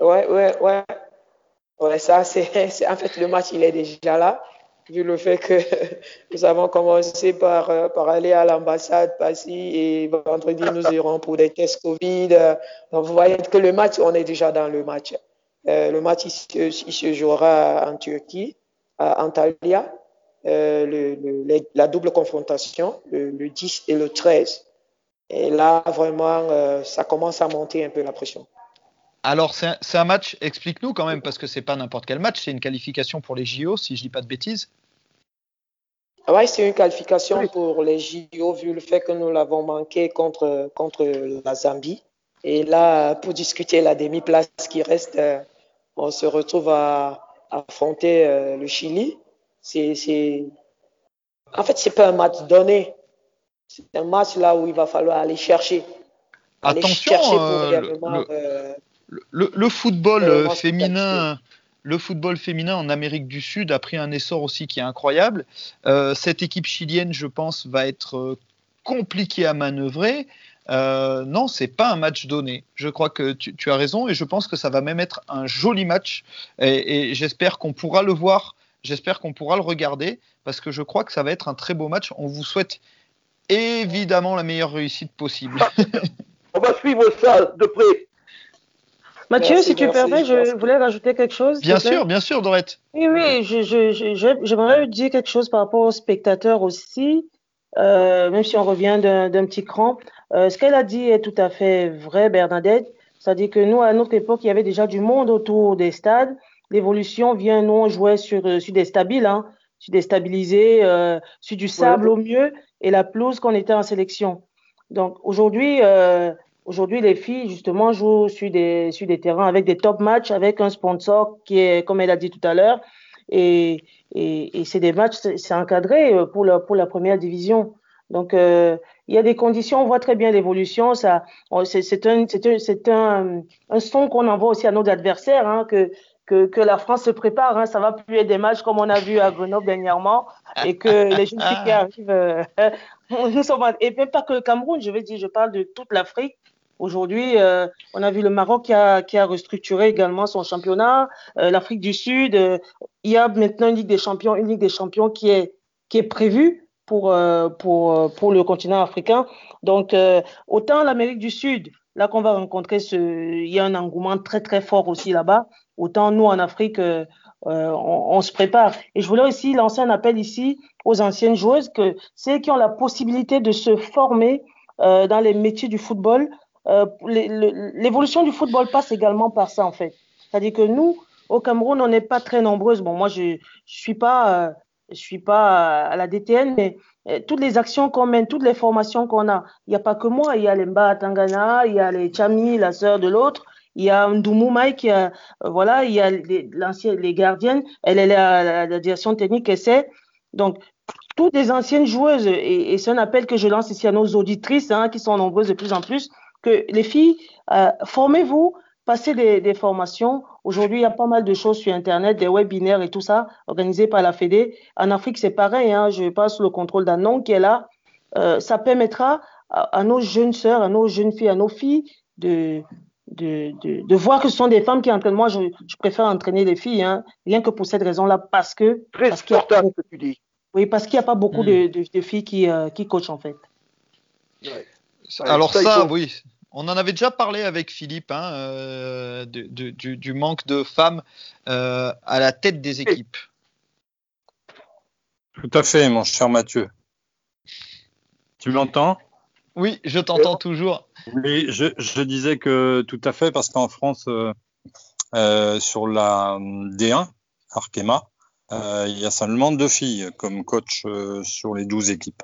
Ouais, ouais, ouais. Ouais, ça, c'est en fait le match, il est déjà là vu le fait que nous avons commencé par, euh, par aller à l'ambassade Passy et vendredi nous irons pour des tests Covid. Donc vous voyez que le match, on est déjà dans le match. Euh, le match, il se, il se, jouera en Turquie, à Antalya, euh, le, le, la double confrontation, le, le, 10 et le 13. Et là, vraiment, euh, ça commence à monter un peu la pression. Alors, c'est un, un, match, explique-nous quand même, parce que c'est pas n'importe quel match, c'est une qualification pour les JO, si je dis pas de bêtises. Oui, c'est une qualification oui. pour les JO, vu le fait que nous l'avons manqué contre, contre la Zambie. Et là, pour discuter la demi-place qui reste, euh, on se retrouve à, à affronter euh, le Chili. C'est, en fait, c'est pas un match donné. C'est un match là où il va falloir aller chercher. aller Attention, chercher pour euh, le- euh, Le, le football Euh, féminin, le football féminin en Amérique du Sud a pris un essor aussi qui est incroyable. Euh, cette équipe chilienne, je pense, va être euh, compliquée à manœuvrer. Euh, non, c'est pas un match donné. Je crois que tu, as raison et je pense que ça va même être un joli match. Et, et j'espère qu'on pourra le voir. J'espère qu'on pourra le regarder parce que je crois que ça va être un très beau match. On vous souhaite évidemment la meilleure réussite possible. On va suivre ça de près. Mathieu, Merci, si tu merci, permets, je voulais rajouter quelque chose. Bien sûr, bien sûr, Dorette. Oui, oui, je, je, je- je- j'aimerais dire quelque chose par rapport aux spectateurs aussi, euh, même si on revient d'un d'un petit cran. Euh, ce qu'elle a dit est tout à fait vrai, Bernadette. C'est-à-dire que nous, à notre époque, il y avait déjà du monde autour des stades. L'évolution vient, nous, on jouait sur, euh, sur des stabiles, hein, sur des stabilisés, euh, sur du sable au mieux, et la pelouse qu'on était en sélection. Donc aujourd'hui, euh, aujourd'hui, les filles, justement, jouent sur des, sur des terrains avec des top matchs, avec un sponsor qui est, comme elle a dit tout à l'heure, et, et, et c'est des matchs, c'est encadré euh, pour la, pour la première division. Donc, euh, il y a des conditions, on voit très bien l'évolution. Ça, c'est un, un, un, un son qu'on envoie aussi à nos adversaires, hein, que, que, que la France se prépare. Hein, ça va plus être des matchs comme on a vu à Grenoble dernièrement, et que les jeunes filles qui arrivent, euh, nous sommes, et même pas que le Cameroun, je veux dire, je parle de toute l'Afrique. Aujourd'hui, euh, on a vu le Maroc qui a, qui a restructuré également son championnat, euh, l'Afrique du Sud. euh, il y a maintenant une Ligue des Champions, une Ligue des Champions qui est, qui est prévue pour, pour, pour le continent africain. Donc, autant l'Amérique du Sud, là qu'on va rencontrer, il y a un engouement très très fort aussi là-bas, autant nous en Afrique, on, se prépare. Et je voulais aussi lancer un appel ici aux anciennes joueuses, que celles qui ont la possibilité de se former dans les métiers du football, euh, les- l'évolution du football passe également par ça en fait. C'est-à-dire que nous, au Cameroun, on n'est pas très nombreuses. Bon, moi, je je suis pas, euh, je suis pas à la DTN, mais euh, toutes les actions qu'on mène, toutes les formations qu'on a, il n'y a pas que moi. Il y a Lemba Tangana, il y a les Chami, la sœur de l'autre. Il y a Ndoumou Mai qui a, euh, voilà, il y a les, les gardiennes. Elle, est la, la direction technique, elle sait. Donc, toutes les anciennes joueuses, et, et c'est un appel que je lance ici à nos auditrices, hein, qui sont nombreuses de plus en plus, que les filles, euh, formez-vous, passez des, des formations. Aujourd'hui, il y a pas mal de choses sur Internet, des webinaires et tout ça, organisés par la Fédé. En Afrique, c'est pareil. Hein, je passe sous le contrôle d'un nom qui est là. Euh, ça permettra à, à, nos jeunes sœurs, à nos jeunes filles, à nos filles de, de, de, de voir que ce sont des femmes qui entraînent. Moi, je, je préfère entraîner les filles, hein, rien que pour cette raison-là, parce que. Très parce a- ce que tu dis. oui, parce qu'il n'y a pas beaucoup Mm. de filles qui, euh, qui coachent en fait. Ouais. Alors ça, ça, il faut- oui, on en avait déjà parlé avec Philippe hein, euh, du, du manque de femmes euh, à la tête des équipes. Tout à fait, mon cher Mathieu. Tu m'entends? Oui, je t'entends toujours. Oui, je, je disais que tout à fait, parce qu'en France, euh, euh, sur la D1, Arkema, euh, il y a seulement deux filles comme coach euh, sur les 12 équipes.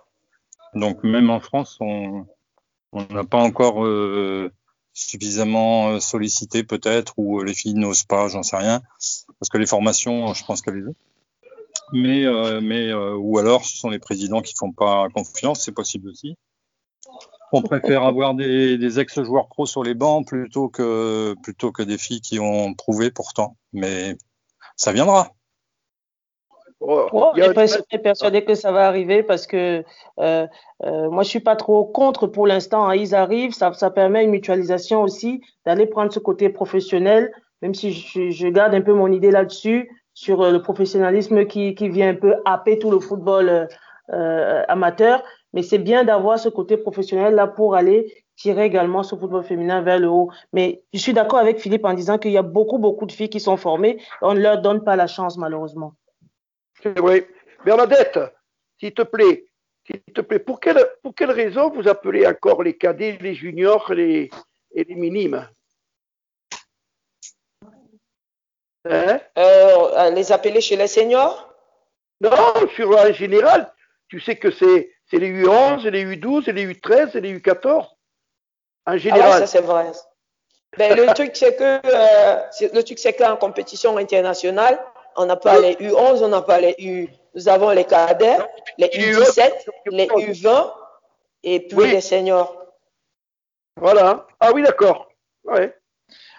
Donc même en France, on on n'a pas encore euh, suffisamment euh, sollicité peut-être, ou les filles n'osent pas, j'en sais rien, parce que les formations, je pense qu'elles les ont. Mais, euh, euh, ou alors ce sont les présidents qui font pas confiance, c'est possible aussi. On préfère avoir des, des ex-joueurs pro sur les bancs plutôt que plutôt que des filles qui ont prouvé pourtant. Mais ça viendra. Oh, Oh, je suis persuadé- que ça va arriver parce que euh, euh, moi, je suis pas trop contre pour l'instant. hein. Ils arrivent, ça, ça permet une mutualisation aussi, d'aller prendre ce côté professionnel, même si je, je garde un peu mon idée là-dessus, sur euh, le professionnalisme qui, qui vient un peu happer tout le football euh, amateur. Mais c'est bien d'avoir ce côté professionnel là pour aller tirer également ce football féminin vers le haut. Mais je suis d'accord avec Philippe en disant qu'il y a beaucoup, beaucoup de filles qui sont formées. On ne leur donne pas la chance, malheureusement. C'est vrai. Bernadette, s'il te plaît, s'il te plaît, pour quelle, pour quelle raison vous appelez encore les cadets, les juniors les, et les minimes? Hein? Euh, les appeler chez les seniors? Non, sur en général, tu sais que c'est c'est les U11, les U12, les U13 et les U14. En Ah ouais, général. ça c'est vrai. Ben, le truc c'est que euh, le truc c'est qu'en compétition internationale, on n'a pas les U11, on n'a pas les U. Nous avons les cadets, les U17, les U20 et puis Oui. les seniors. Voilà. Ah oui, d'accord. Ouais.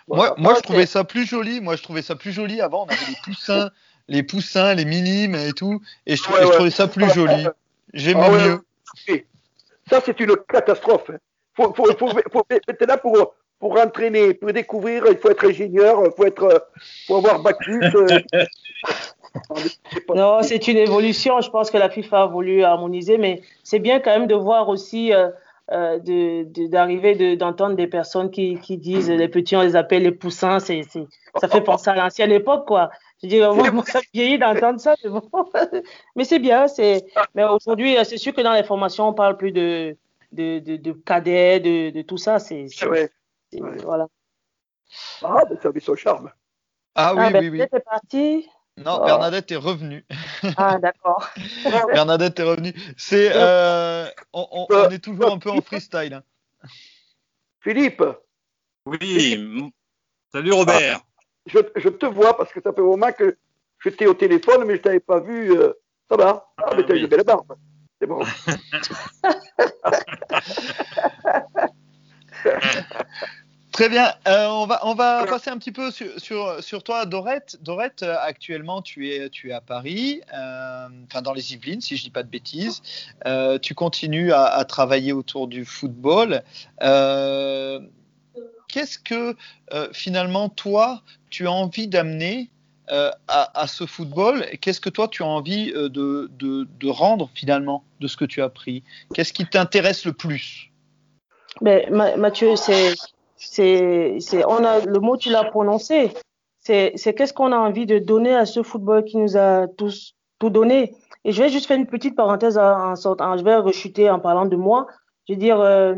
Moi, moi, je trouvais ça plus joli. Moi, je trouvais ça plus joli. Avant, on avait les poussins, les poussins, les minimes et tout. Et je, trouvais, Ouais, ouais. je trouvais ça plus joli. J'aimais Ah ouais. mieux. Ça, c'est une catastrophe. hein. Faut, faut, faut, faut, t'es là pour, pour entraîner, pour découvrir, il faut être ingénieur, il faut, être, euh, faut avoir bac plus. euh. Non, c'est une évolution. Je pense que la FIFA a voulu harmoniser, mais c'est bien quand même de voir aussi, euh, euh, de- de- d'arriver, de, d'entendre des personnes qui, qui disent les petits, on les appelle les poussins. C'est, c'est, ça fait penser à l'ancienne époque, quoi. Je dis, moi, moi, ça vieillit d'entendre ça, mais bon. Mais c'est bien. C'est, mais aujourd'hui, c'est sûr que dans les formations, on parle plus de, de, de, de cadets, de, de tout ça. C'est, c'est- Ouais. Ouais. voilà. Ah, mais ça avait son charme. Ah oui, ah, ben, oui, oui. c'est parti. Non, Oh. Bernadette est revenue. Ah, d'accord. Bernadette est revenue. C'est, euh, on, on- on est toujours un peu en freestyle. hein. Philippe, Oui. Salut Robert. je, je te vois parce que ça fait un moment que j'étais au téléphone, mais je t'avais pas vu. euh, Ça va Ah, mais t'as oui. une belle barbe. C'est bon. Très bien. Euh, on va, on va passer un petit peu sur, sur, sur toi, Dorette. Dorette, euh, actuellement, tu es, tu es à Paris, euh, enfin dans les Yvelines, si je dis pas de bêtises. Euh, tu continues à, à travailler autour du football. Euh, Qu'est-ce que euh, finalement, toi, tu as envie d'amener euh, à, à ce football? Qu'est-ce que toi, tu as envie euh, de, de, de rendre finalement de ce que tu as appris? Qu'est-ce qui t'intéresse le plus? Mais Ma- Mathieu, c'est, c'est, on a le mot tu l'as prononcé. C'est, qu'est-ce qu'on a envie de donner à ce football qui nous a tous tout donné? Et je vais juste faire une petite parenthèse en, sortant, je vais rechuter en parlant de moi. Je veux dire, euh,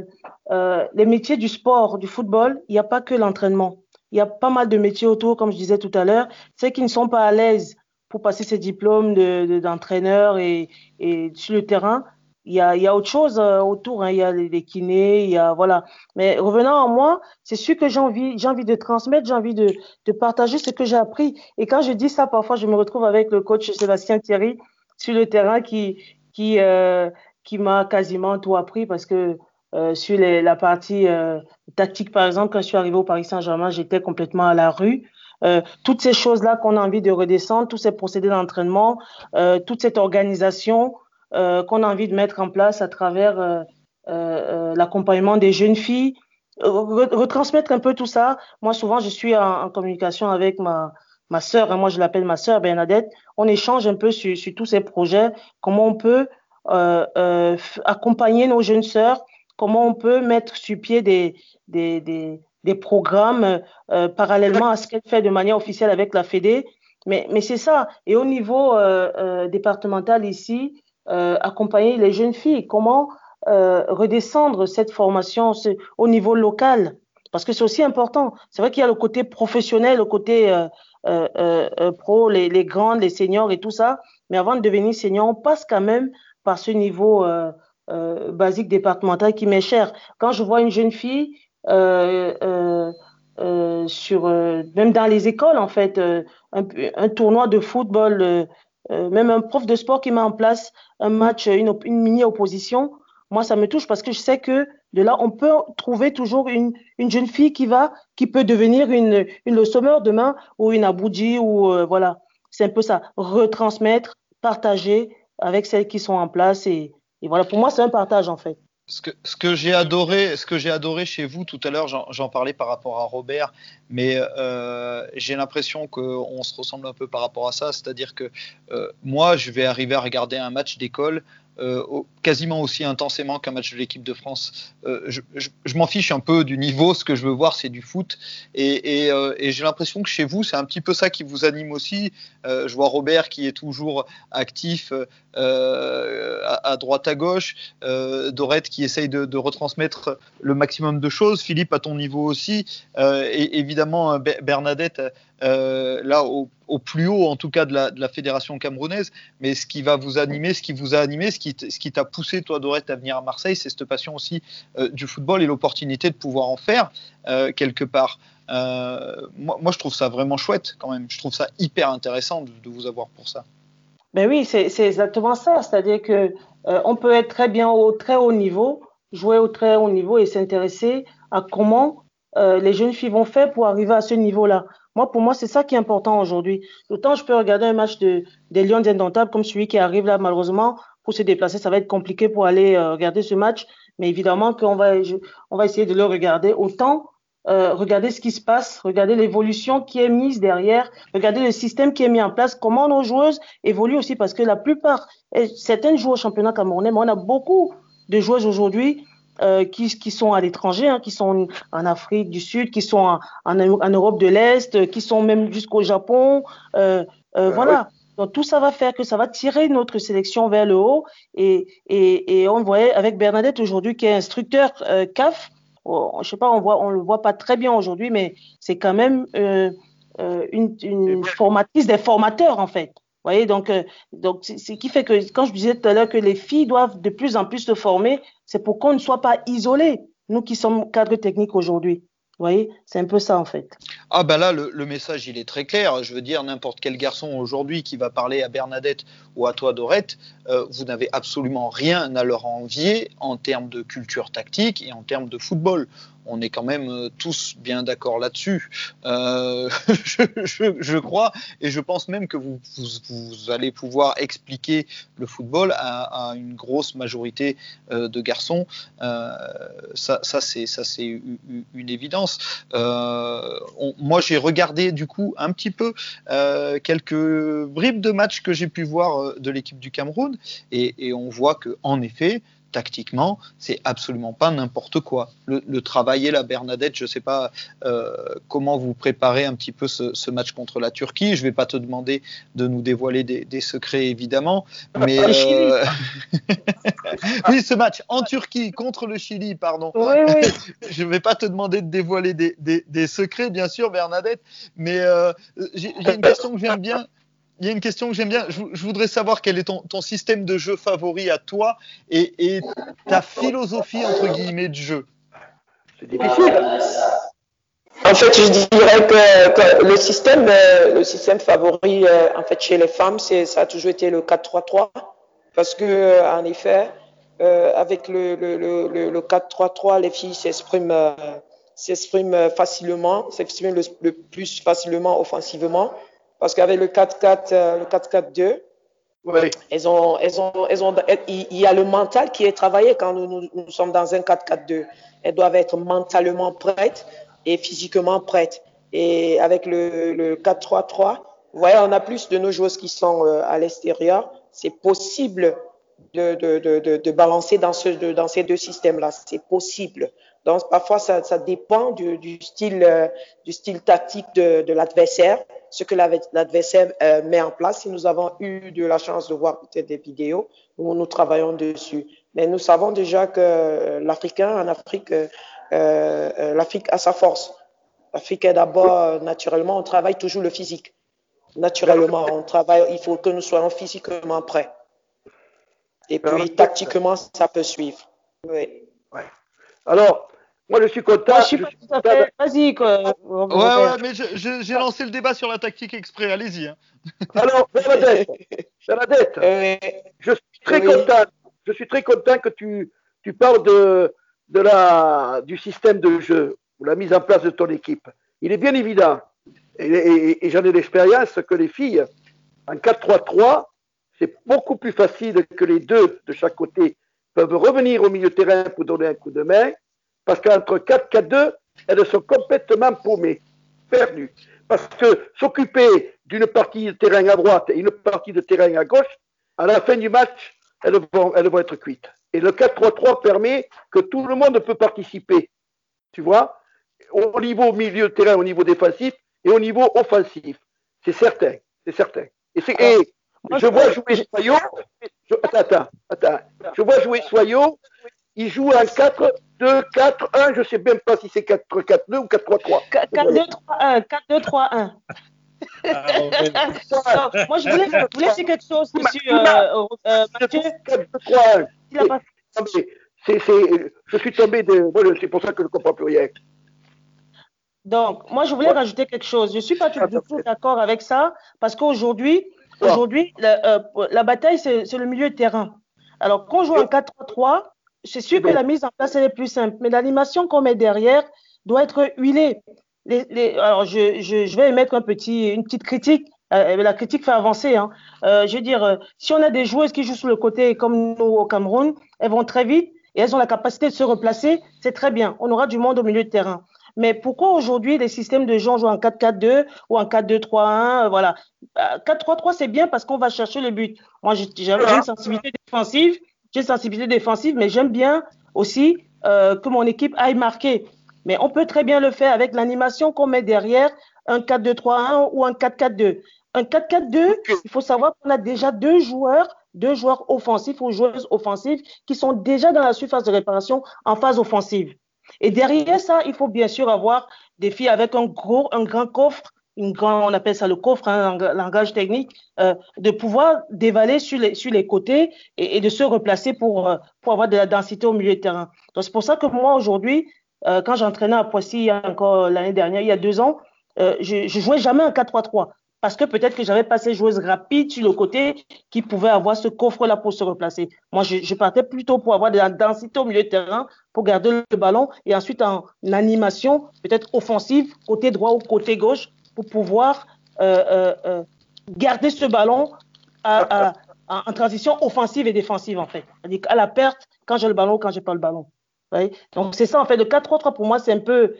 euh, les métiers du sport, du football, il n'y a pas que l'entraînement. Il y a pas mal de métiers autour, comme je disais tout à l'heure. Ceux qui ne sont pas à l'aise pour passer ces diplômes de, de- d'entraîneur et, et sur le terrain, il y a, y a autre chose euh, autour. Hein. Il y a les, les kinés, il y a voilà. Mais revenant à moi, c'est sûr que j'ai envie, j'ai envie de transmettre, j'ai envie de, de partager ce que j'ai appris. Et quand je dis ça, parfois, je me retrouve avec le coach Sébastien Thierry sur le terrain qui, qui, euh, qui m'a quasiment tout appris parce que euh, sur les, la partie euh, tactique, par exemple, quand je suis arrivé au Paris Saint-Germain, j'étais complètement à la rue. Euh, toutes ces choses-là qu'on a envie de redescendre, tous ces procédés d'entraînement, euh, toute cette organisation euh, qu'on a envie de mettre en place à travers euh, euh, l'accompagnement des jeunes filles, re- retransmettre un peu tout ça. Moi, souvent, je suis en, communication avec ma, ma sœur, hein, moi je l'appelle ma sœur Bernadette. On échange un peu sur, sur tous ces projets, comment on peut accompagner nos jeunes sœurs, comment on peut mettre sur pied des, des, des, programmes parallèlement à ce qu'elle fait de manière officielle avec la Fédé? Mais, mais c'est ça. Et au niveau départemental ici, accompagner les jeunes filles, comment euh, redescendre cette formation au niveau local? Parce que c'est aussi important. C'est vrai qu'il y a le côté professionnel, le côté euh, euh, euh, euh, pro, les, les grandes, les seniors et tout ça. Mais avant de devenir senior, on passe quand même par ce niveau euh, euh, basique départemental qui m'est cher. Quand je vois une jeune fille euh, euh, euh, sur, euh, même dans les écoles en fait, euh, un tournoi de football, euh, même un prof de sport qui met en place un match, une, une mini opposition, moi ça me touche parce que je sais que de là on peut trouver toujours une, une jeune fille qui va, qui peut devenir une, une Le demain ou une Aboudji ou euh, voilà, c'est un peu ça, retransmettre, partager avec celles qui sont en place et, et voilà, pour moi c'est un partage en fait. Ce que, ce que j'ai adoré, ce que j'ai adoré chez vous tout à l'heure, j'en parlais par rapport à Robert, mais euh, j'ai l'impression qu'on se ressemble un peu par rapport à ça. C'est-à-dire que euh, moi, je vais arriver à regarder un match d'école quasiment aussi intensément qu'un match de l'équipe de France. Euh, je m'en fiche un peu du niveau. Ce que je veux voir, c'est du foot. Et, euh, j'ai l'impression que chez vous, c'est un petit peu ça qui vous anime aussi. Euh, je vois Robert qui est toujours actif euh, à, droite à gauche, euh, Dorette qui essaye de, de retransmettre le maximum de choses, Philippe à ton niveau aussi, euh, et évidemment euh, Be- Bernadette euh, là au, plus haut en tout cas de la, fédération camerounaise. Mais ce qui va vous animer, ce qui vous a animé, ce qui, t'a poussé toi Dorette à venir à Marseille, c'est cette passion aussi euh, du football et l'opportunité de pouvoir en faire euh, quelque part. Moi, je trouve ça vraiment chouette quand même. Je trouve ça hyper intéressant de, vous avoir pour ça. Ben oui, c'est exactement ça. C'est-à-dire que on peut être très bien au très haut niveau, jouer au très haut niveau et s'intéresser à comment les jeunes filles vont faire pour arriver à ce niveau-là. Moi, pour moi, c'est ça qui est important aujourd'hui. Autant je peux regarder un match de, des Lions indomptables comme celui qui arrive là, malheureusement, pour se déplacer, ça va être compliqué pour aller euh, regarder ce match. Mais évidemment qu'on va, on va essayer de le regarder. Autant euh, regarder ce qui se passe, regarder l'évolution qui est mise derrière, regarder le système qui est mis en place, comment nos joueuses évoluent aussi, parce que la plupart, certaines jouent au championnat camerounais, mais on a beaucoup de joueuses aujourd'hui euh, qui, qui, sont à l'étranger, hein, qui sont en Afrique du Sud, qui sont en, en, en Europe de l'Est, qui sont même jusqu'au Japon. Euh, euh, voilà. Donc tout ça va faire que ça va tirer notre sélection vers le haut. Et, et, et on voyait avec Bernadette aujourd'hui, qui est instructeur euh, CAF, oh, je sais pas, on voit, on le voit pas très bien aujourd'hui, mais c'est quand même euh, euh, une, une formatrice des formateurs en fait. Voyez, donc, euh, ce qui fait que quand je disais tout à l'heure que les filles doivent de plus en plus se former, c'est pour qu'on ne soit pas isolés, nous qui sommes cadres techniques aujourd'hui. Vous voyez, c'est un peu ça en fait. Ah ben là, le, le, message il est très clair. Je veux dire, n'importe quel garçon aujourd'hui qui va parler à Bernadette ou à toi Dorette, euh, vous n'avez absolument rien à leur envier en termes de culture tactique et en termes de football on est quand même euh, tous bien d'accord là-dessus, euh, je, crois, et je pense même que vous, allez pouvoir expliquer le football à, une grosse majorité euh, de garçons. Ça, c'est une évidence. Moi, j'ai regardé du coup un petit peu quelques bribes de matchs que j'ai pu voir de l'équipe du Cameroun, et, et on voit que en effet tactiquement, c'est absolument pas n'importe quoi. Le, le, travail est là, Bernadette, je sais pas euh, comment vous préparez un petit peu ce, ce, match contre la Turquie. Je vais pas te demander de nous dévoiler des, des secrets, évidemment, mais euh... oui, ce match en Turquie contre le Chili, pardon. Oui, oui. je vais pas te demander de dévoiler des, des, des secrets, bien sûr, Bernadette, mais euh, j'ai une question que j'aime bien il y a une question que j'aime bien. Je, voudrais savoir quel est ton, système de jeu favori à toi et, ta philosophie entre guillemets de jeu. C'est difficile. En fait, je dirais que, le système, euh, le système favori euh, en fait chez les femmes, ça a toujours été le 4-3-3 parce que euh, en effet, avec le, le, le, le 4-3-3, les filles s'expriment facilement, s'expriment le plus facilement offensivement parce qu'avec le 4-4, euh, le 4-4-2, oui. elles ont, elles ont, elles ont, il y a le mental qui est travaillé quand nous, nous, nous sommes dans un 4-4-2. Elles doivent être mentalement prêtes et physiquement prêtes. Et avec le, le 4-3-3, vous voyez, on a plus de nos joueuses qui sont euh, à l'extérieur. C'est possible de, de, de, de, balancer dans, ce, de, dans ces deux systèmes-là. C'est possible. Donc, parfois, ça, ça dépend du, du style, euh, du style tactique de, de l'adversaire ce que l'adversaire euh, met en place. Si nous avons eu de la chance de voir peut-être des vidéos où nous travaillons dessus. Mais nous savons déjà que euh, l'Africain, en Afrique, euh, euh, l'Afrique a sa force. L'Afrique est d'abord, naturellement, on travaille toujours le physique. Naturellement, on travaille, il faut que nous soyons physiquement prêts. Et puis, tactiquement, ça peut suivre. Oui. Ouais. Alors, moi, je suis content. Moi, je suis pas tout à fait. Vas-y, quoi. Ouais, ouais, mais j'ai lancé le débat sur la tactique exprès. Allez-y. Hein. Alors, Bernadette, Bernadette euh, je suis très oui. content. Je suis très content que tu, tu parles de, de la, du système de jeu ou la mise en place de ton équipe. Il est bien évident, et, et, et j'en ai l'expérience, que les filles, en 4-3-3, c'est beaucoup plus facile que les deux de chaque côté peuvent revenir au milieu de terrain pour donner un coup de main parce qu'entre 4-4-2, elles sont complètement paumées, perdues. Parce que s'occuper d'une partie de terrain à droite et une partie de terrain à gauche, à la fin du match, elles vont, elles vont être cuites. Et le 4-3-3 permet que tout le monde peut participer. Tu vois Au niveau milieu de terrain, au niveau défensif et au niveau offensif. C'est certain. C'est certain. Et, et je vois jouer Soyot. Je, attends, attends, attends. Je vois jouer Soyot. Il joue en 4 2, 4, 1, je ne sais même pas si c'est 4, 4, 2 ou 4, 3, 3. 4, 2, 3, 1. 4, 2, 3, 1. Ah, ouais. non, moi, je voulais, je voulais dire quelque chose, monsieur euh, euh, Mathieu. 4, 2, 3, 1. Il a pas... c'est, c'est, je suis tombé de. Voilà, c'est pour ça que je ne comprends plus rien. Donc, moi, je voulais ouais. rajouter quelque chose. Je ne suis pas tout, du tout d'accord avec ça, parce qu'aujourd'hui, aujourd'hui, la, euh, la bataille, c'est, le milieu de terrain. Alors, quand on joue en 4-3-3, c'est sûr que la mise en place elle est plus simple, mais l'animation qu'on met derrière doit être huilée. Les, les, alors, je, je, je, vais émettre un petit, une petite critique. Euh, la critique fait avancer. Hein. Euh, je veux dire, euh, si on a des joueuses qui jouent sur le côté comme nous au Cameroun, elles vont très vite et elles ont la capacité de se replacer, c'est très bien. On aura du monde au milieu de terrain. Mais pourquoi aujourd'hui les systèmes de gens jouent en 4-4-2 ou en 4-2-3-1 euh, Voilà. 4-3-3, c'est bien parce qu'on va chercher le but. Moi, j'ai une sensibilité défensive. J'ai une sensibilité défensive, mais j'aime bien aussi euh, que mon équipe aille marquer. Mais on peut très bien le faire avec l'animation qu'on met derrière un 4-2-3-1 ou un 4-4-2. Un 4-4-2, il faut savoir qu'on a déjà deux joueurs, deux joueurs offensifs ou joueuses offensives qui sont déjà dans la surface de réparation en phase offensive. Et derrière ça, il faut bien sûr avoir des filles avec un gros, un grand coffre, une grand, on appelle ça le coffre, un hein, langage technique, euh, de pouvoir dévaler sur les, sur les côtés et, de se replacer pour, euh, pour avoir de la densité au milieu de terrain. Donc c'est pour ça que moi aujourd'hui, euh, quand j'entraînais à Poissy encore l'année dernière, il y a deux ans, je, je jouais jamais un 4-3-3 parce que peut-être que j'avais pas ces joueuses rapides sur le côté qui pouvaient avoir ce coffre-là pour se replacer. Moi, je, je, partais plutôt pour avoir de la densité au milieu de terrain, pour garder le ballon et ensuite en animation, peut-être offensive, côté droit ou côté gauche, pour pouvoir euh, euh, euh garder ce ballon à, à, en transition offensive et défensive, en fait. C'est-à-dire à la perte, quand j'ai le ballon ou quand j'ai pas le ballon. Oui? Donc, c'est ça, en fait. Le 4-3-3, pour moi, c'est un peu,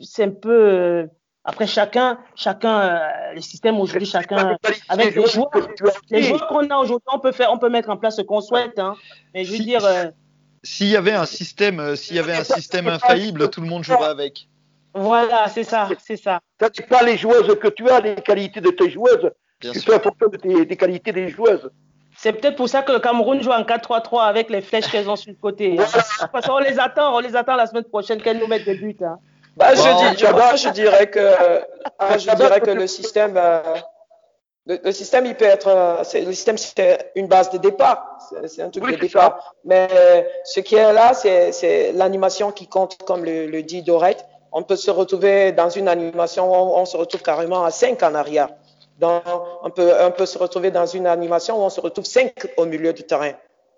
c'est un peu, euh, après, chacun, chacun, euh, le système aujourd'hui, chacun, avec les joueurs, les joueurs qu'on a aujourd'hui, on peut faire, on peut mettre en place ce qu'on souhaite, hein. Mais je veux si, dire. Euh, s'il y avait un système, euh, s'il y avait un système infaillible, tout le monde jouerait avec. Voilà, c'est ça, c'est ça. Ça, c'est pas les joueuses que tu as, les qualités de tes joueuses. Bien tu sûr. fais en fonction de tes, des qualités des joueuses. C'est peut-être pour ça que le Cameroun joue en 4-3-3 avec les flèches qu'elles ont sur le côté. Hein. Parce qu'on les attend, on les attend la semaine prochaine qu'elles nous mettent des buts. Hein. Bah, je, dis, moi, je dirais que, ah, je dirais que le système, euh, le, le, système, il peut être, euh, le système, c'est une base de départ. C'est un truc Oui, de départ. Mais euh, ce qui est là, c'est c'est l'animation qui compte, comme le, le dit Dorette. On peut se retrouver dans une animation, où on, on se retrouve carrément à 5 en arrière. Donc, on peut, on peut se retrouver dans une animation où on se retrouve 5 au milieu du terrain.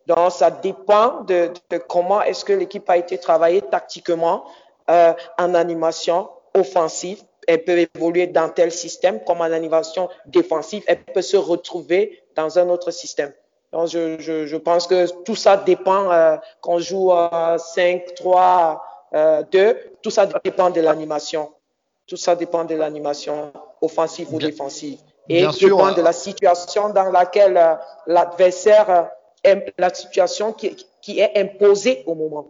Donc, ça dépend de, de comment est-ce que l'équipe a été travaillée tactiquement euh, en animation offensive. Elle peut évoluer dans tel système comme en animation défensive. Elle peut se retrouver dans un autre système. Donc, je, je, je pense que tout ça dépend euh, qu'on joue à 5, 3, euh, 2. Tout ça dépend de l'animation. Tout ça dépend de l'animation offensive ou Bien- défensive. Et bien sûr, dépend euh, de la situation dans laquelle euh, l'adversaire, euh, la situation qui, qui est imposée au moment.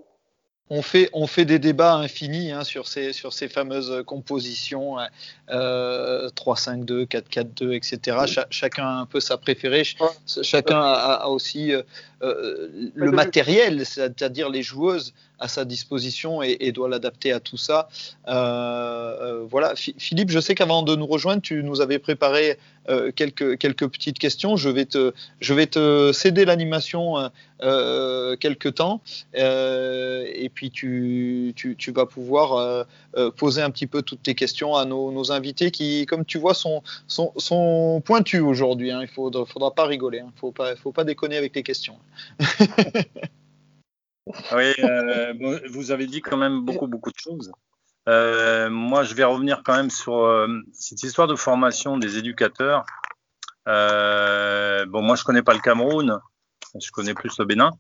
On fait, on fait des débats infinis hein, sur, ces, sur ces fameuses compositions hein, euh, 3-5-2, 4-4-2, etc. Cha- chacun a un peu sa préférée. Ch- chacun a, a aussi euh, euh, le matériel, c'est-à-dire les joueuses à sa disposition et, et doit l'adapter à tout ça. Euh, euh, voilà. Phi- Philippe, je sais qu'avant de nous rejoindre, tu nous avais préparé euh, quelques, quelques petites questions. Je vais te, je vais te céder l'animation euh, euh, quelque temps. Euh, et puis tu, tu, tu vas pouvoir poser un petit peu toutes tes questions à nos, invités qui, comme tu vois, sont, sont, sont pointus aujourd'hui. Hein. Il ne faudra, pas rigoler. Il hein. ne faut pas, faut pas déconner avec les questions. Oui, vous avez dit quand même beaucoup, beaucoup de choses. Euh, moi, je vais revenir quand même sur euh, cette histoire de formation des éducateurs. Euh, bon, moi, je connais pas le Cameroun, je connais plus le Bénin.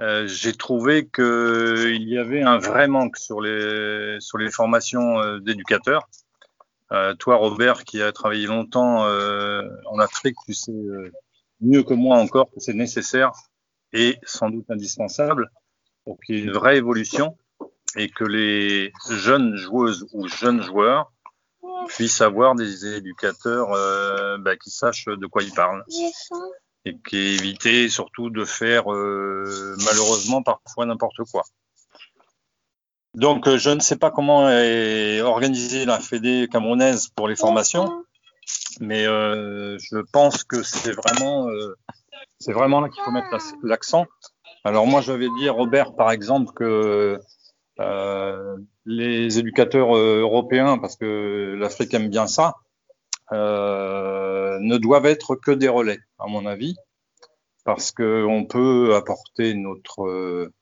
Euh, J'ai trouvé qu'il y avait un vrai manque sur les sur les formations euh, d'éducateurs. Toi, Robert, qui a travaillé longtemps en Afrique, tu sais mieux que moi encore que c'est nécessaire et sans doute indispensable pour qu'il y ait une vraie évolution et que les jeunes joueuses ou jeunes joueurs puissent avoir des éducateurs euh, bah, qui sachent de quoi ils parlent et qui éviter surtout de faire euh, malheureusement parfois n'importe quoi. Donc euh, je ne sais pas comment est organisée la Fédé camerounaise pour les formations, mais je pense que c'est vraiment c'est vraiment là qu'il faut mettre la- l'accent. Alors moi, je vais dire, Robert, par exemple, que euh, les éducateurs euh, européens, parce que l'Afrique aime bien ça, euh, ne doivent être que des relais, à mon avis, parce qu'on peut apporter notre euh,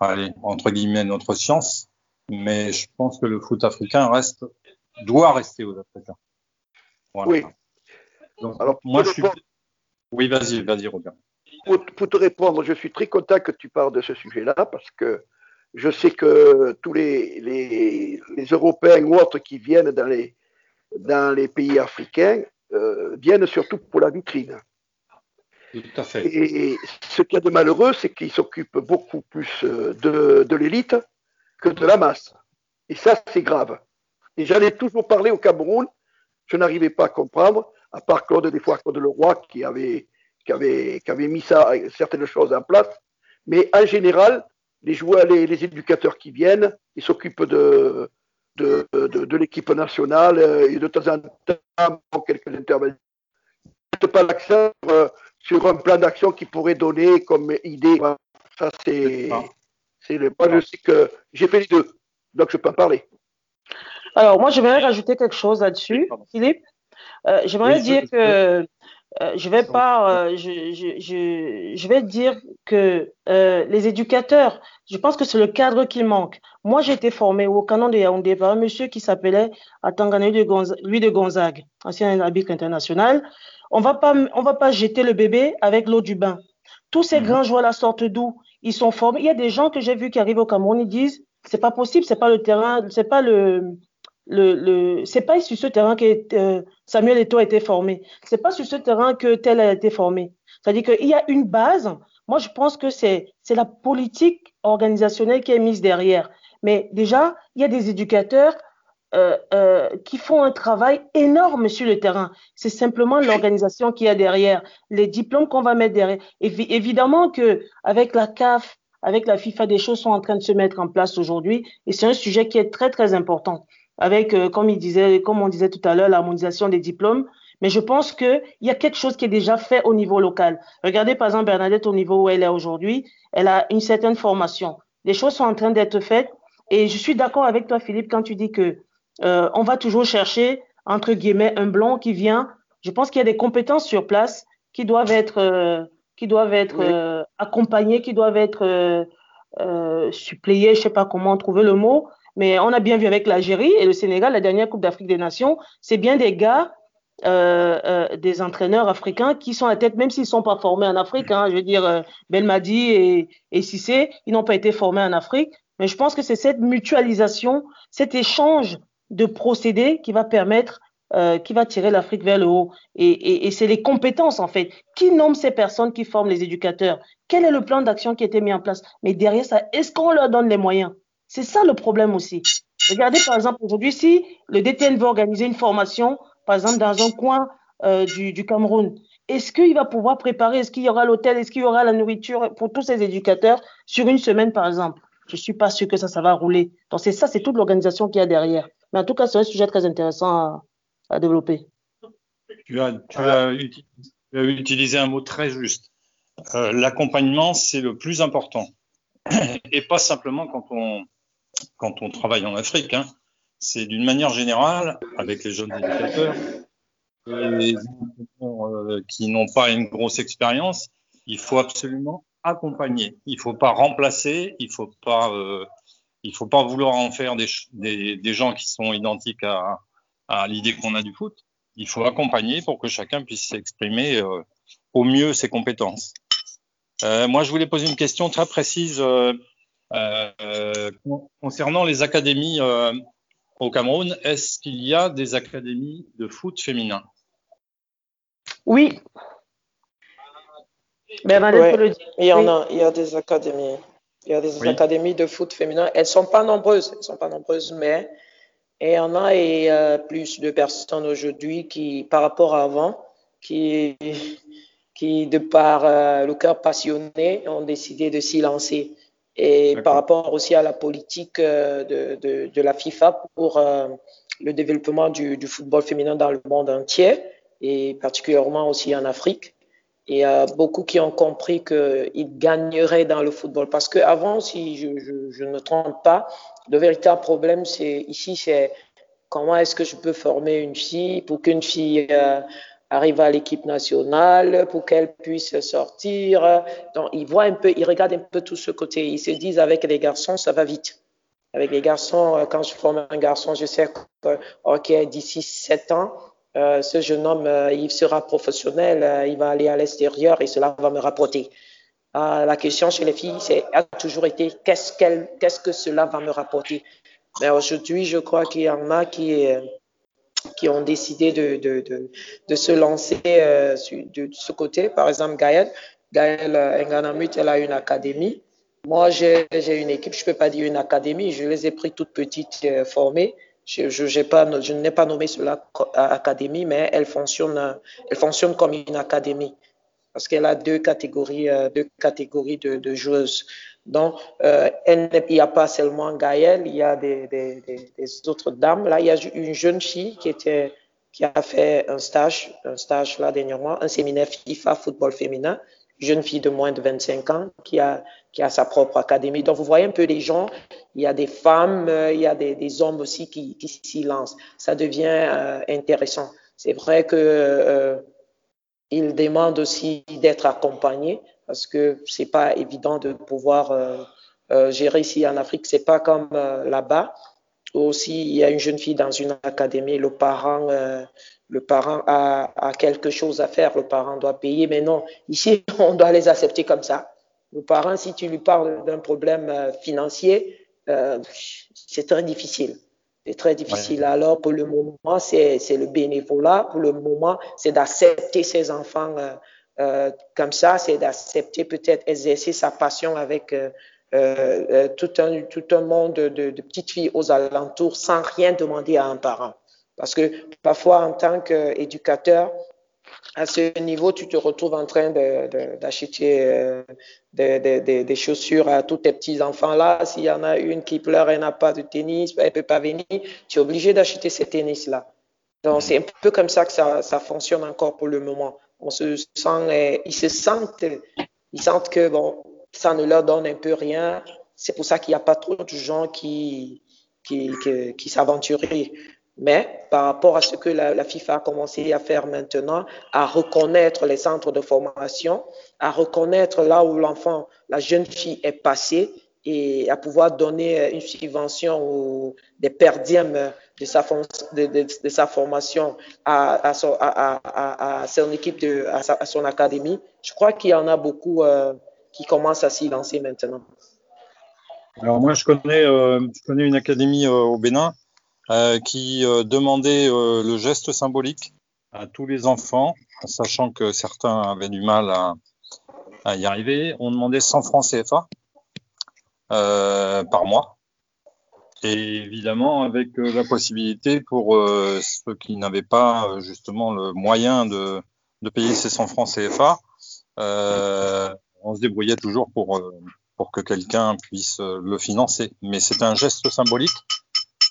allez, entre guillemets, notre science. Mais je pense que le foot africain reste, doit rester aux Africains. Voilà. Oui. Donc, Alors, moi, je suis. Oui, vas-y, vas-y, Robert. Pour, pour, te répondre, je suis très content que tu parles de ce sujet-là parce que je sais que tous les, les, les, Européens ou autres qui viennent dans les, dans les pays africains euh, viennent surtout pour la vitrine. Tout à fait. Et ce qu'il y a de malheureux, c'est qu'ils s'occupent beaucoup plus euh, de, de l'élite que de la masse. Et ça, c'est grave. Et j'en ai toujours parlé au Cameroun, je n'arrivais pas à comprendre, à part Claude, des fois Claude Leroy, qui avait, qui avait, qui avait mis ça, certaines choses en place. Mais en général, les joueurs, les, les éducateurs qui viennent, ils s'occupent de, de, de, de l'équipe nationale euh, et de temps en temps, quelques interventions. pas l'accent euh, sur un plan d'action qui pourrait donner comme idée. Ça, c'est. c'est le, moi, je sais que j'ai fait les deux, donc je peux en parler. Alors, moi, j'aimerais rajouter quelque chose là-dessus, Philippe. Euh, j'aimerais oui, dire que euh, je vais pas, euh, je, je, je, vais dire que euh, les éducateurs, je pense que c'est le cadre qui manque. Moi, j'ai été formé au canon de Yaoundé par un monsieur qui s'appelait Atangana de Gonzague, lui de Gonzague, ancien arbitre international. On va pas, on va pas jeter le bébé avec l'eau du bain. Tous ces mmh. grands joueurs la sortent d'où? Ils sont formés. Il y a des gens que j'ai vus qui arrivent au Cameroun, ils disent c'est pas possible, c'est pas le terrain, c'est pas le, le, le c'est pas sur ce terrain que euh, Samuel Eto'o a été formé. C'est pas sur ce terrain que tel a été formé. C'est-à-dire qu'il y a une base. Moi, je pense que c'est c'est la politique organisationnelle qui est mise derrière. Mais déjà, il y a des éducateurs euh, euh, qui font un travail énorme sur le terrain. C'est simplement l'organisation qui est derrière, les diplômes qu'on va mettre derrière. Évidemment que avec la CAF, avec la FIFA, des choses sont en train de se mettre en place aujourd'hui. Et c'est un sujet qui est très très important avec, euh, comme il disait, comme on disait tout à l'heure, l'harmonisation des diplômes. Mais je pense qu'il y a quelque chose qui est déjà fait au niveau local. Regardez par exemple Bernadette au niveau où elle est aujourd'hui. Elle a une certaine formation. Les choses sont en train d'être faites. Et je suis d'accord avec toi, Philippe, quand tu dis que euh, on va toujours chercher, entre guillemets, un blanc qui vient. Je pense qu'il y a des compétences sur place qui doivent être, euh, qui doivent être oui. accompagnées, qui doivent être suppléées, je sais pas comment trouver le mot, mais on a bien vu avec l'Algérie et le Sénégal, la dernière Coupe d'Afrique des Nations, c'est bien des gars, euh, euh, des entraîneurs africains qui sont à tête, même s'ils ne sont pas formés en Afrique. Hein, je veux dire, euh, Belmadi et, et Cissé, ils n'ont pas été formés en Afrique. Mais je pense que c'est cette mutualisation, cet échange de procédés qui va permettre, euh, qui va tirer l'Afrique vers le haut. Et, et, et c'est les compétences, en fait. Qui nomme ces personnes qui forment les éducateurs? Quel est le plan d'action qui a été mis en place? Mais derrière ça, est-ce qu'on leur donne les moyens? C'est ça le problème aussi. Regardez par exemple aujourd'hui, si le DTN veut organiser une formation, par exemple dans un coin euh, du, du, Cameroun, est-ce qu'il va pouvoir préparer, est-ce qu'il y aura l'hôtel, est-ce qu'il y aura la nourriture pour tous ces éducateurs sur une semaine par exemple? Je suis pas sûr que ça, ça va rouler. Donc c'est ça, c'est toute l'organisation qu'il y a derrière. Mais en tout cas, c'est un sujet très intéressant à, à développer. Tu as, tu, as, tu as, utilisé un mot très juste. Euh, L'accompagnement, c'est le plus important. Et pas simplement quand on, quand on travaille en Afrique, hein, c'est d'une manière générale, avec les jeunes éducateurs, les euh, qui n'ont pas une grosse expérience, il faut absolument accompagner. Il ne faut pas remplacer, il ne faut pas, euh, faut pas vouloir en faire des, gens qui sont identiques à, l'idée qu'on a du foot. Il faut accompagner pour que chacun puisse s'exprimer euh, au mieux ses compétences. Euh, moi, je voulais poser une question très précise concernant les académies euh, au Cameroun, est-ce qu'il y a des académies de foot féminin? Oui. Bernadette ouais, le dire. Il y en a, il y a des académies. Il y a des oui. académies de foot féminin. Elles sont pas nombreuses, elles sont pas nombreuses, mais il y en a et euh, plus de personnes aujourd'hui qui, par rapport à avant, qui, qui de par euh, le cœur passionné, ont décidé de s'y lancer et par rapport aussi à la politique euh, de, de, de la FIFA pour euh, le développement du, du, football féminin dans le monde entier et particulièrement aussi en Afrique. Et il y a beaucoup qui ont compris qu'ils gagneraient dans le football parce qu'avant, si je, je, je, ne me trompe pas, le véritable problème c'est ici, c'est comment est-ce que je peux former une fille pour qu'une fille euh, arrive à l'équipe nationale pour qu'elle puisse sortir. Donc, ils voient un peu, ils regardent un peu tout ce côté. Ils se disent avec les garçons, ça va vite. Avec les garçons, euh, quand je forme un garçon, je sais que, OK, d'ici 7 ans, euh, ce jeune homme, euh, il sera professionnel, il va aller à l'extérieur et cela va me rapporter. Euh, la question chez les filles, c'est a toujours été qu'est-ce qu'est-ce que cela va me rapporter? Mais aujourd'hui, je crois qu'il y en a qui qui ont décidé de, de, de, se lancer euh, de, ce côté. Par exemple, Gaël, Gaël euh, Nganamut, elle a une académie. Moi, j'ai une équipe, je ne peux pas dire une académie, je les ai pris toutes petites euh, formées. Je, je, pas, je n'ai pas nommé cela académie, mais elle fonctionne, elle fonctionne comme une académie parce qu'elle a deux catégories, deux catégories de, de joueuses. Donc, euh, il n'y a pas seulement Gaëlle, il y a des, autres dames. Là, il y a une jeune fille qui a fait un stage, un stage là dernièrement, un séminaire FIFA football féminin, jeune fille de moins de 25 ans qui a sa propre académie. Donc, vous voyez un peu les gens. Il y a des femmes, il y a des, hommes aussi qui, qui s'y lancent. Ça devient euh, intéressant. C'est vrai que euh, demande aussi d'être accompagné parce que c'est pas évident de pouvoir euh, euh, gérer ici en Afrique. C'est pas comme euh, là-bas. Aussi, il y a une jeune fille dans une académie. Le parent, le parent a, a, quelque chose à faire. Le parent doit payer. Mais non, ici, on doit les accepter comme ça. Le parent, si tu lui parles d'un problème financier, c'est très difficile. C'est très difficile. Ouais. Alors, pour le moment, c'est le bénévolat. Pour le moment, c'est d'accepter ses enfants euh, comme ça, c'est d'accepter peut-être exercer sa passion avec euh, euh, tout, un, tout un monde de, de, petites filles aux alentours sans rien demander à un parent. Parce que parfois, en tant qu'éducateur, à ce niveau, tu te retrouves en train d'acheter de, de, de, des chaussures à tous tes petits-enfants-là. S'il y en a une qui pleure, elle n'a pas de tennis, elle ne peut pas venir, tu es obligé d'acheter ces tennis-là. Donc, c'est un peu comme ça que ça, ça, fonctionne encore pour le moment. On se sent, ils se sentent, ils que ça ne leur donne un peu rien. C'est pour ça qu'il n'y a pas trop de gens qui, qui, qui, qui s'aventurent. Mais par rapport à ce que la, la, FIFA a commencé à faire maintenant, à reconnaître les centres de formation, à reconnaître là où l'enfant, la jeune fille est passée et à pouvoir donner une subvention ou des perdièmes de sa, de, sa formation à, son, équipe, à, son académie, je crois qu'il y en a beaucoup euh, qui commencent à s'y lancer maintenant. Alors moi, je connais, euh, je connais une académie euh, au Bénin qui demandait le geste symbolique à tous les enfants, sachant que certains avaient du mal à y arriver. On demandait 100 francs CFA par mois. Et évidemment, avec la possibilité pour ceux qui n'avaient pas justement le moyen de, de, payer ces 100 francs CFA, on se débrouillait toujours pour, pour que quelqu'un puisse le financer. Mais c'est un geste symbolique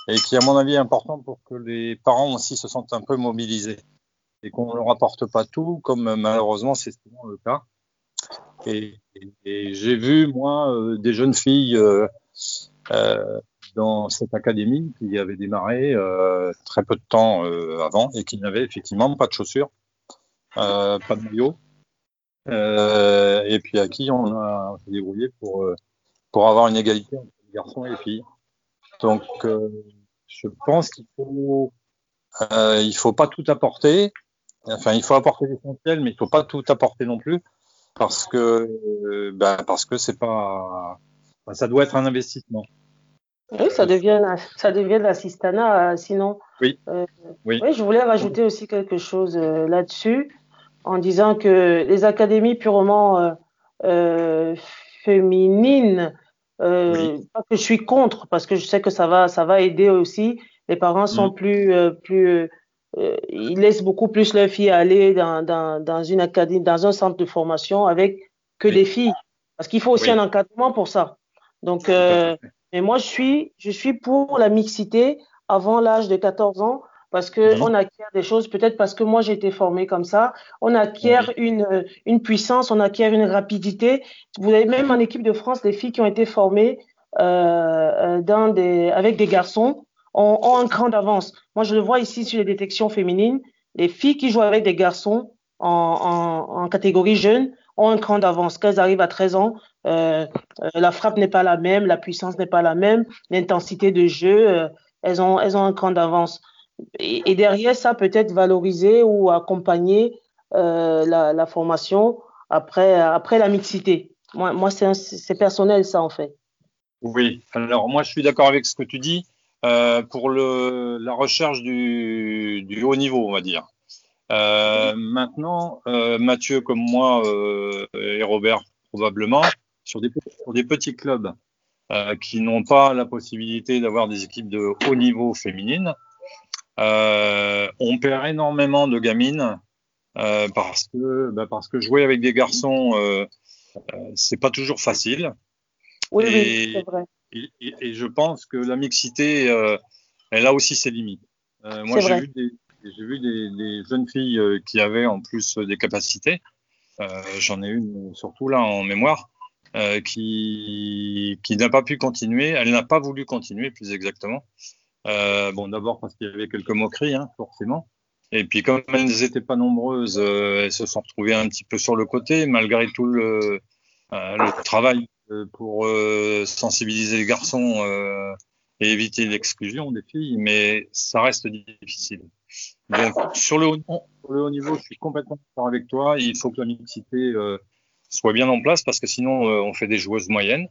et qui, à mon avis, est important pour que les parents aussi se sentent un peu mobilisés et qu'on ne leur apporte pas tout, comme malheureusement c'est souvent le cas. Et, et, et j'ai vu, moi, euh, des jeunes filles euh, euh, dans cette académie qui avaient démarré euh, très peu de temps euh, avant et qui n'avaient effectivement pas de chaussures, euh, pas de maillot, et puis à qui on a débrouillé pour, pour avoir une égalité entre les garçons et les filles. Donc, je pense qu'il faut, il faut pas tout apporter. Enfin, il faut apporter l'essentiel, mais il faut pas tout apporter non plus, parce que, ben, parce que c'est pas, ça doit être un investissement. Oui, ça devient, ça devient de l'assistanat, sinon. Oui. Euh, oui. oui. Je voulais rajouter aussi quelque chose là-dessus, en disant que les académies purement féminines euh, oui. Pas que je suis contre, parce que je sais que ça va, ça va aider aussi. Les parents sont mmh. plus, euh, plus, euh, ils laissent beaucoup plus leurs filles aller dans, dans, dans une académie, dans un centre de formation avec que oui. des filles, parce qu'il faut aussi un encadrement pour ça. Donc, euh, mais moi je suis, je suis pour la mixité avant l'âge de 14 ans parce que mmh. on acquiert des choses, peut-être parce que moi j'ai été formée comme ça, on acquiert mmh. une, une puissance, on acquiert une rapidité. Vous avez même en équipe de France des filles qui ont été formées euh, dans des, avec des garçons ont, ont un cran d'avance. Moi je le vois ici sur les détections féminines, les filles qui jouent avec des garçons en, catégorie jeune ont un cran d'avance. Quand elles arrivent à 13 ans, euh, euh, la frappe n'est pas la même, la puissance n'est pas la même, l'intensité de jeu, euh, elles, ont, elles ont un cran d'avance. Et, derrière ça, peut-être valoriser ou accompagner la, formation après, après la mixité. Moi, moi c'est personnel ça en fait. Oui, alors moi je suis d'accord avec ce que tu dis pour le, la recherche du, du haut niveau, on va dire. Maintenant, Mathieu, comme moi et Robert probablement, sur des, des petits clubs qui n'ont pas la possibilité d'avoir des équipes de haut niveau féminines, on perd énormément de gamines parce que bah, parce que jouer avec des garçons, c'est pas toujours facile. Oui, et, c'est vrai. Et, je pense que la mixité, elle a aussi ses limites. moi, j'ai vu des, j'ai vu des, jeunes filles euh, qui avaient en plus des capacités. Euh, j'en ai une surtout là en mémoire. Euh, qui, qui n'a pas pu continuer. Elle n'a pas voulu continuer, plus exactement. bon, d'abord parce qu'il y avait quelques moqueries, hein, forcément. Et puis, comme elles n'étaient pas nombreuses, elles se sont retrouvées un petit peu sur le côté, malgré tout le, le travail pour sensibiliser les garçons et éviter l'exclusion des filles, mais ça reste difficile. Donc, sur le, haut, niveau, je suis complètement d'accord avec toi. Il faut que la mixité euh, soit bien en place parce que sinon, euh, on fait des joueuses moyennes.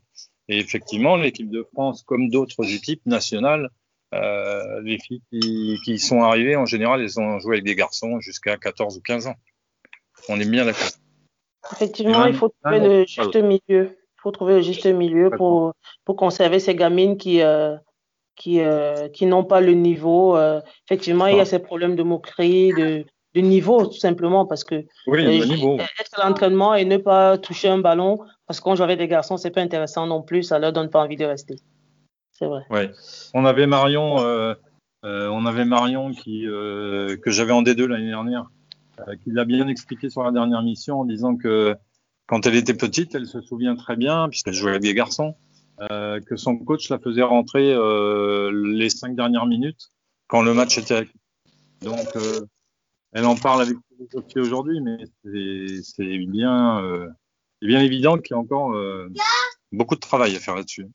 Et effectivement, l'équipe de France, comme d'autres équipes nationales, euh, les filles qui, qui, sont arrivées, en général, elles ont joué avec des garçons jusqu'à 14 ou 15 ans. On est bien d'accord. Effectivement, il faut trouver le juste milieu. Il faut trouver le juste milieu pour, pour conserver ces gamines qui, euh, qui, qui n'ont pas le niveau. Effectivement, il y a ces problèmes de moquerie, de, de niveau, tout simplement, parce que oui, euh, niveau. être à l'entraînement et ne pas toucher un ballon, parce qu'on joue avec des garçons, c'est pas intéressant non plus, ça leur donne pas envie de rester. C'est vrai. Ouais. On avait Marion, on avait Marion qui, que j'avais en D2 l'année dernière, qui l'a bien expliqué sur la dernière mission en disant que quand elle était petite, elle se souvient très bien, puisqu'elle jouait avec des garçons, euh, que son coach la faisait rentrer euh, les cinq dernières minutes quand le match était. Donc, euh, elle en parle avec les aujourd'hui, mais c'est bien, bien évident qu'il y a encore beaucoup de travail à faire là-dessus.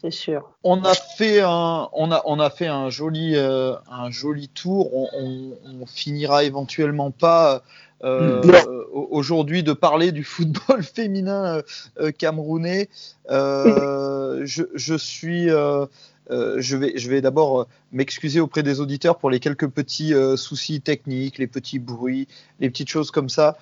C'est sûr. On a fait un, on a, on a fait un joli, un joli tour. On, on, on, finira éventuellement pas euh, euh, aujourd'hui de parler du football féminin euh, camerounais. Je, je, suis euh, je vais, d'abord euh, m'excuser auprès des auditeurs pour les quelques petits euh, soucis techniques, les petits bruits, les petites choses comme ça.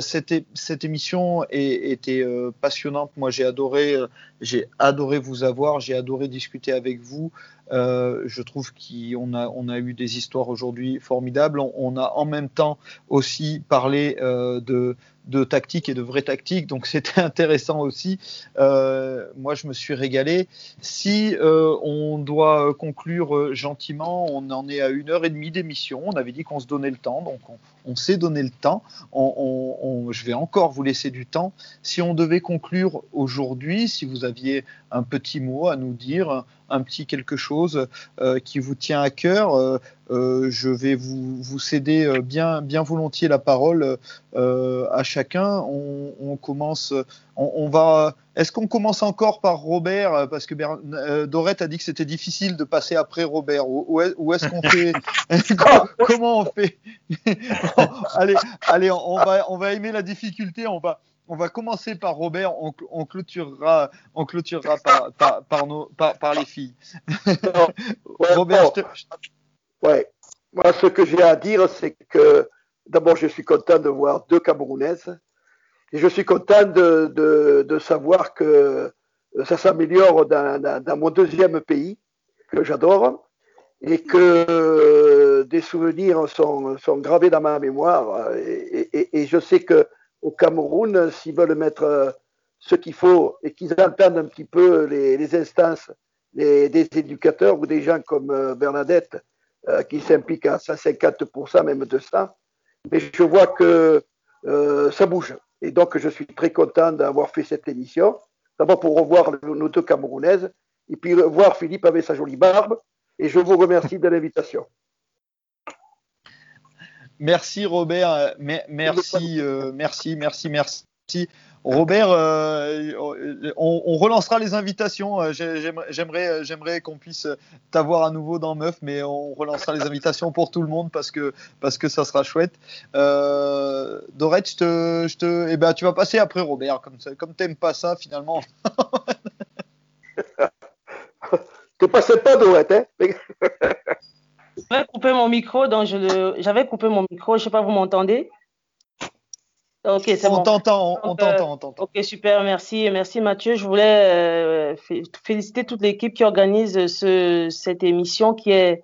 cette, cette émission était passionnante. Moi, j'ai adoré, j'ai adoré vous avoir, j'ai adoré discuter avec vous. Je trouve qu'on a, eu des histoires aujourd'hui formidables. On, a en même temps aussi parlé de, de tactique et de vraie tactique, donc c'était intéressant aussi. Euh, moi, je me suis régalé. Si euh, on doit conclure euh, gentiment, on en est à une heure et demie d'émission. On avait dit qu'on se donnait le temps, donc on, on s'est donné le temps. Je vais encore vous laisser du temps. Si on devait conclure aujourd'hui, si vous aviez un petit mot à nous dire, un petit quelque chose euh, qui vous tient à cœur, euh, euh, je vais vous, vous céder bien, bien volontiers la parole à chacun. On, on commence, on, on va. Est-ce qu'on commence encore par Robert? Parce que Dorette a dit que c'était difficile de passer après Robert. Ou, est-ce qu'on fait? Comment on fait? Allez, allez, on va, on va aimer la difficulté. On va, on va commencer par Robert, on, clôturera, on clôturera par, par, nos, par, les filles. Robert, ouais. Moi, ce que j'ai à dire, c'est que d'abord, je suis content de voir deux Camerounaises et je suis content de, de, savoir que ça s'améliore dans, mon deuxième pays, que j'adore, et que des souvenirs sont, sont, gravés dans ma mémoire. Et, je sais que au Cameroun, s'ils veulent mettre euh, ce qu'il faut et qu'ils entendent un petit peu les, instances des éducateurs ou des gens comme euh, Bernadette euh, qui s'impliquent à 150%, même de ça. Mais je vois que ça bouge. Et donc, je suis très content d'avoir fait cette émission. D'abord pour revoir nos deux Camerounaises et puis voir Philippe avec sa jolie barbe. Et je vous remercie de l'invitation. Merci Robert, merci, merci, merci, merci. Robert, euh, on, relancera les invitations. Euh, j'aimerais, euh, j'aimerais qu'on puisse t'avoir à nouveau dans Meuf, mais on relancera les invitations pour tout le monde parce que parce que ça sera chouette. Dorette, je te, je te, eh ben, tu vas passer après Robert, comme ça, comme t'aimes pas ça finalement. tu passais pas Dorette, hein? J'avais coupé mon micro, donc je j'avais coupé mon micro. Je sais pas, vous m'entendez? Ok, c'est on T'entend, on, t'entend, on t'entend. Ok, super, merci, merci Mathieu. Je voulais euh, féliciter toute l'équipe qui organise ce, cette émission qui est,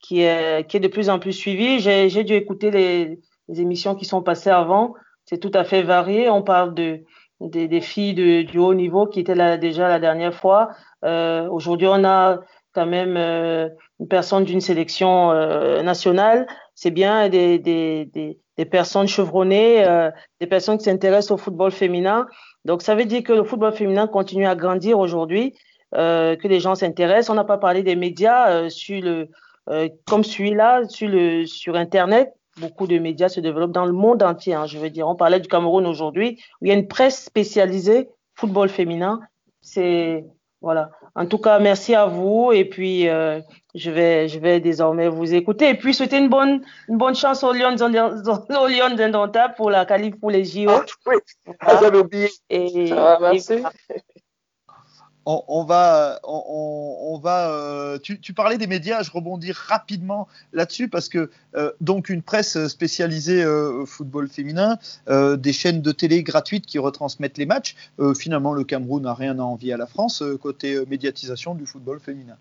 qui est, qui est de plus en plus suivie. J'ai, j'ai dû écouter les, les, émissions qui sont passées avant. C'est tout à fait varié. On parle de, des filles de, du haut niveau qui étaient là déjà la dernière fois. Euh, aujourd'hui, on a quand même euh, une personne d'une sélection euh, nationale. C'est bien des, des, des des personnes chevronnées, euh, des personnes qui s'intéressent au football féminin. Donc, ça veut dire que le football féminin continue à grandir aujourd'hui, euh, que les gens s'intéressent. On n'a pas parlé des médias euh, sur le, euh, comme celui-là, sur, sur Internet. Beaucoup de médias se développent dans le monde entier. Hein, je veux dire, on parlait du Cameroun aujourd'hui, où il y a une presse spécialisée football féminin. C'est voilà. En tout cas, merci à vous. Et puis, euh, je vais, je vais désormais vous écouter. Et puis, souhaiter une bonne, une bonne chance aux Lions, aux Lions pour la qualif pour les JO. Ah, oui, ah, j'avais oublié. Et, ah, merci. Et, on, va, on, va. Euh, tu, parlais des médias, je rebondis rapidement là-dessus parce que euh, donc une presse spécialisée euh, football féminin, des chaînes de télé gratuites qui retransmettent les matchs. finalement, le Cameroun n'a rien à envier à la France côté médiatisation du football féminin.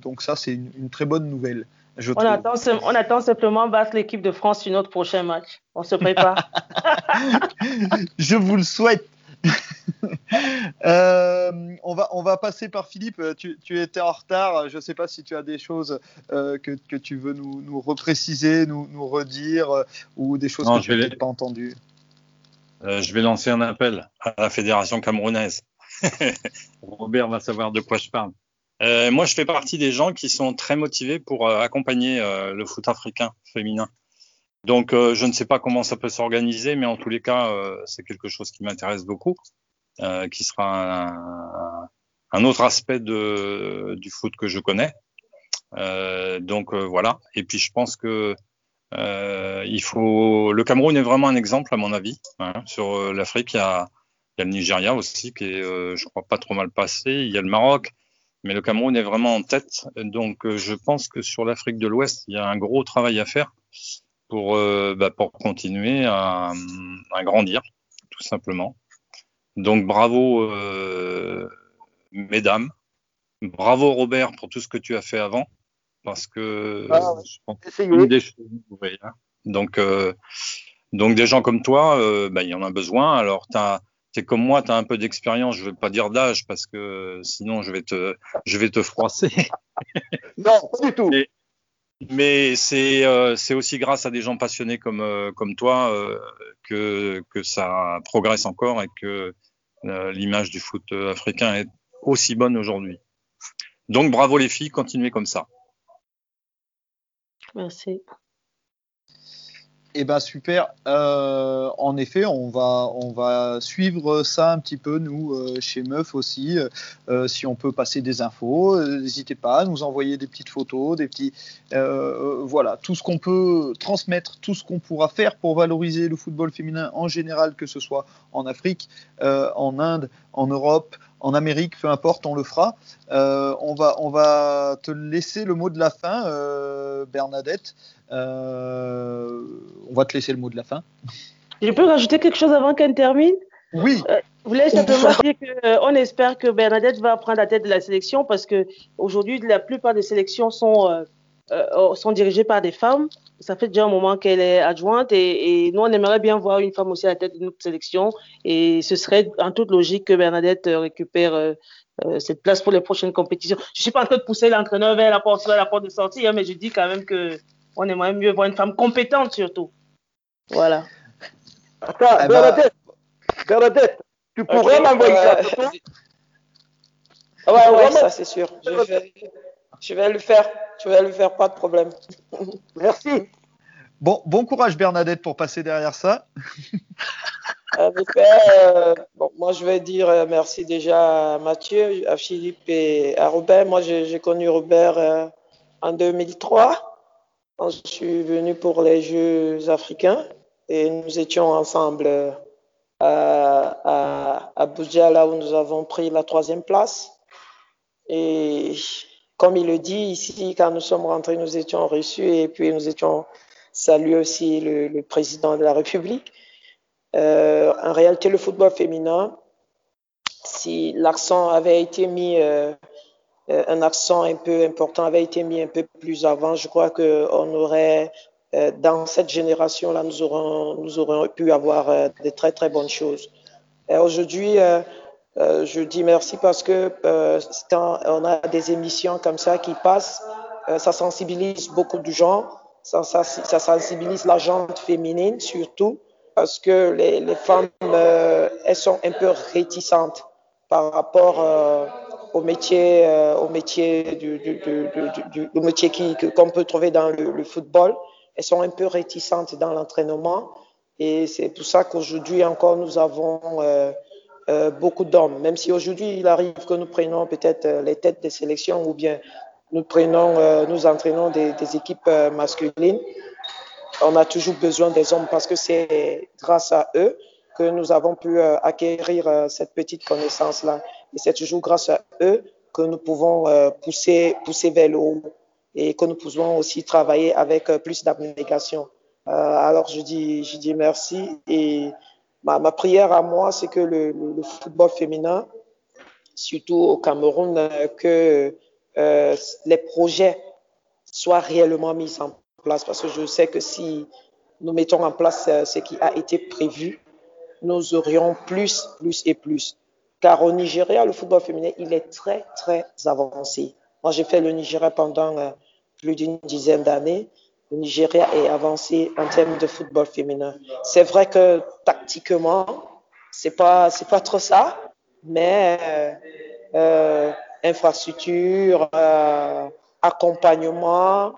donc ça, c'est une, très bonne nouvelle. on, attend, on, attend, simplement battre l'équipe de France sur notre prochain match. On se prépare. je vous le souhaite. Euh, on, va, on va passer par Philippe. Tu, étais en retard. Je ne sais pas si tu as des choses euh, que, tu veux nous, nous repréciser, nous, nous, redire euh, ou des choses que tu n'as pas entendues. je vais lancer un appel à la fédération camerounaise. Robert va savoir de quoi je parle. moi, je fais partie des gens qui sont très motivés pour accompagner le foot africain féminin. Donc, euh, je ne sais pas comment ça peut s'organiser, mais en tous les cas, euh, c'est quelque chose qui m'intéresse beaucoup, euh, qui sera un, autre aspect du foot que je connais. donc voilà. Et puis, je pense que il faut. Le Cameroun est vraiment un exemple, à mon avis. Hein. Sur l'Afrique, il il y a le Nigeria aussi, qui est, je crois, pas trop mal passé. Il y a le Maroc mais le Cameroun est vraiment en tête. Donc, je pense que sur l'Afrique de l'Ouest, il y a un gros travail à faire pour, euh, bah, pour continuer à, à, grandir, tout simplement. Donc bravo, euh, mesdames. Bravo Robert pour tout ce que tu as fait avant, parce que ah, je pense une des choses. Hein. Donc, euh, donc des gens comme toi, euh, bah, il y en a besoin. Alors tu es comme moi, tu as un peu d'expérience. Je ne vais pas dire d'âge parce que sinon je vais te, je vais te froisser. non, pas du tout. Mais c'est euh, c'est aussi grâce à des gens passionnés comme euh, toi euh, que ça progresse encore et que l'image du foot africain est aussi bonne aujourd'hui. Donc bravo les filles, continuez comme ça. Merci. Eh ben super. Euh, en effet, on va suivre ça un petit peu nous euh, chez Meuf aussi. Euh, si on peut passer des infos, n'hésitez pas à nous envoyer des petites photos, des petits voilà tout ce qu'on peut transmettre, tout ce qu'on pourra faire pour valoriser le football féminin en général, que ce soit en Afrique, en Inde, en Europe, en Amérique, peu importe, on le fera. on va te laisser le mot de la fin, Bernadette. Euh, on va te laisser le mot de la fin. Je peux rajouter quelque chose avant qu'elle termine? Oui. Euh, je voulais simplement dire qu'on euh, espère que Bernadette va prendre la tête de la sélection parce que aujourd'hui, la plupart des sélections sont, sont dirigées par des femmes. Ça fait déjà un moment qu'elle est adjointe et, nous, on aimerait bien voir une femme aussi à la tête de notre sélection. Et ce serait en toute logique que Bernadette récupère cette place pour les prochaines compétitions. Je suis pas en train de pousser l'entraîneur vers la porte, vers la porte de sortie, hein, mais je dis quand même que on aimerait mieux voir une femme compétente surtout. Voilà. Attends, eh Bernadette, ben... Bernadette, tu pourrais m'envoyer ça. Ah ouais, ouais, ça c'est sûr. Je vais, je vais le faire. Je vais le faire, pas de problème. Merci. Bon, bon courage Bernadette pour passer derrière ça. En effet, euh, bon, moi je vais dire euh, merci déjà à Mathieu, à Philippe et à Robert. Moi j'ai connu Robert euh, en 2003 quand je suis venu pour les Jeux africains et nous étions ensemble à, à Abuja là où nous avons pris la troisième place. Et comme il le dit ici, quand nous sommes rentrés, nous étions reçus et puis nous étions salués aussi le, président de la République. Euh, en réalité, le football féminin, si l'accent avait été mis, euh, euh, un accent un peu important avait été mis un peu plus avant, je crois qu'on aurait, euh, dans cette génération-là, nous aurons, nous aurons pu avoir euh, de très très bonnes choses. Aujourd'hui, euh, je dis merci parce que quand on a des émissions comme ça qui passent, ça sensibilise beaucoup de gens, ça, sensibilise la gente féminine surtout parce que les, les femmes, euh, elles sont un peu réticentes par rapport euh, au métier, euh, au métier du, du, du, du, métier qu'on peut trouver dans le, football. Elles sont un peu réticentes dans l'entraînement et c'est pour ça qu'aujourd'hui encore nous avons euh, euh, beaucoup d'hommes. Même si aujourd'hui il arrive que nous prenions peut-être les têtes des sélections ou bien nous prenons, nous entraînons des, équipes masculines on a toujours besoin des hommes parce que c'est grâce à eux que nous avons pu acquérir cette petite connaissance-là. Et c'est toujours grâce à eux que nous pouvons euh, pousser, pousser vers le haut et que nous pouvons aussi travailler avec plus d'abnégation. alors je dis, je dis merci et ma, ma prière à moi, c'est que le, le, football féminin, surtout au Cameroun, que euh, les projets soient réellement mis en place parce que je sais que si nous mettons en place ce qui a été prévu, nous aurions plus, plus et plus. Car au Nigeria, le football féminin, il est très, très avancé. Moi, j'ai fait le Nigeria pendant euh, plus d'une dizaine d'années. Le Nigeria est avancé en termes de football féminin. C'est vrai que tactiquement, c'est pas, pas trop ça, mais euh, euh, infrastructure, accompagnement,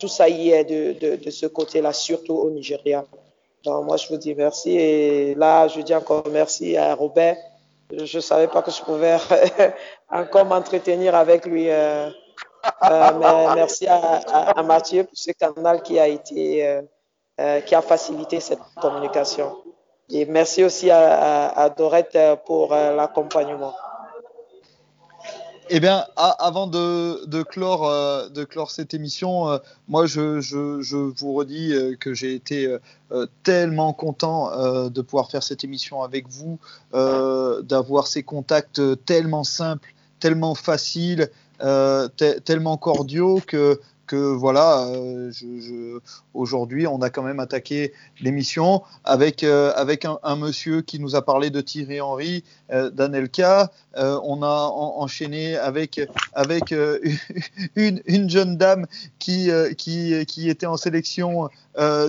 tout ça y est de, de, de ce côté-là, surtout au Nigeria. Donc, moi, je vous dis merci. Et là, je dis encore merci à Robert. Je ne savais pas que je pouvais encore m'entretenir avec lui. Euh, euh, mais merci à, Mathieu pour ce canal qui a été, euh, qui a facilité cette communication. Et merci aussi à, Dorette pour l'accompagnement. Eh bien, avant de, de, clore, euh, de clore cette émission, euh, moi, je, vous redis euh, que j'ai été tellement content de pouvoir faire cette émission avec vous, d'avoir ces contacts tellement simples, tellement faciles, tellement cordiaux que que voilà, euh, aujourd'hui, on a quand même attaqué l'émission avec, euh, avec un, monsieur qui nous a parlé de Thierry Henry, euh, d'Anelka. Euh, on a en, enchaîné avec, avec une, une, jeune dame qui, qui était en sélection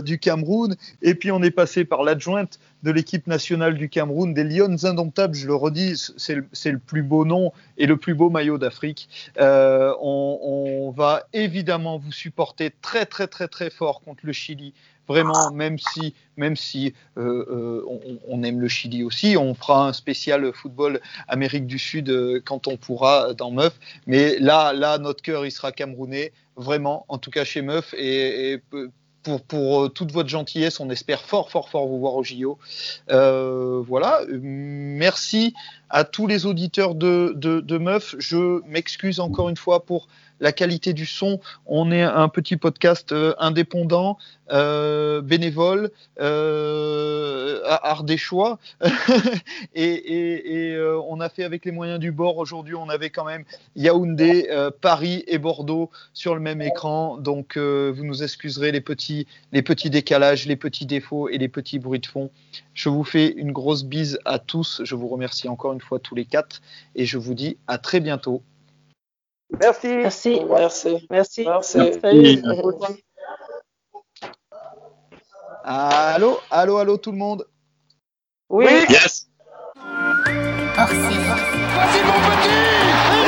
du Cameroun. Et puis, on est passé par l'adjointe de l'équipe nationale du Cameroun, des Lions indomptables, je le redis, c'est le, plus beau nom et le plus beau maillot d'Afrique. Euh, on, va évidemment vous supporter très très très très fort contre le Chili. Vraiment, même si, même si euh, euh, on, aime le Chili aussi, on fera un spécial football Amérique du Sud euh, quand on pourra dans Meuf. Mais là, là, notre cœur, il sera camerounais, vraiment, en tout cas chez Meuf. Et, et pour, pour, toute votre gentillesse. On espère fort, fort, fort vous voir au JO. Euh, voilà. Merci à tous les auditeurs de, de, de Meuf. Je m'excuse encore une fois pour la qualité du son. On est un petit podcast euh, indépendant, euh, bénévole, euh, ardéchois, et, et, et on a fait avec les moyens du bord. Aujourd'hui, on avait quand même Yaoundé, Paris et Bordeaux sur le même écran. Donc, vous nous excuserez les petits décalages, les petits défauts et les petits bruits de fond. Je vous fais une grosse bise à tous. Je vous remercie encore une fois tous les quatre et je vous dis à très bientôt. Merci. Merci. Merci. Merci. Merci. Merci. Allô, allô, allô tout le monde. Oui. Yes. Série. Voici mon petit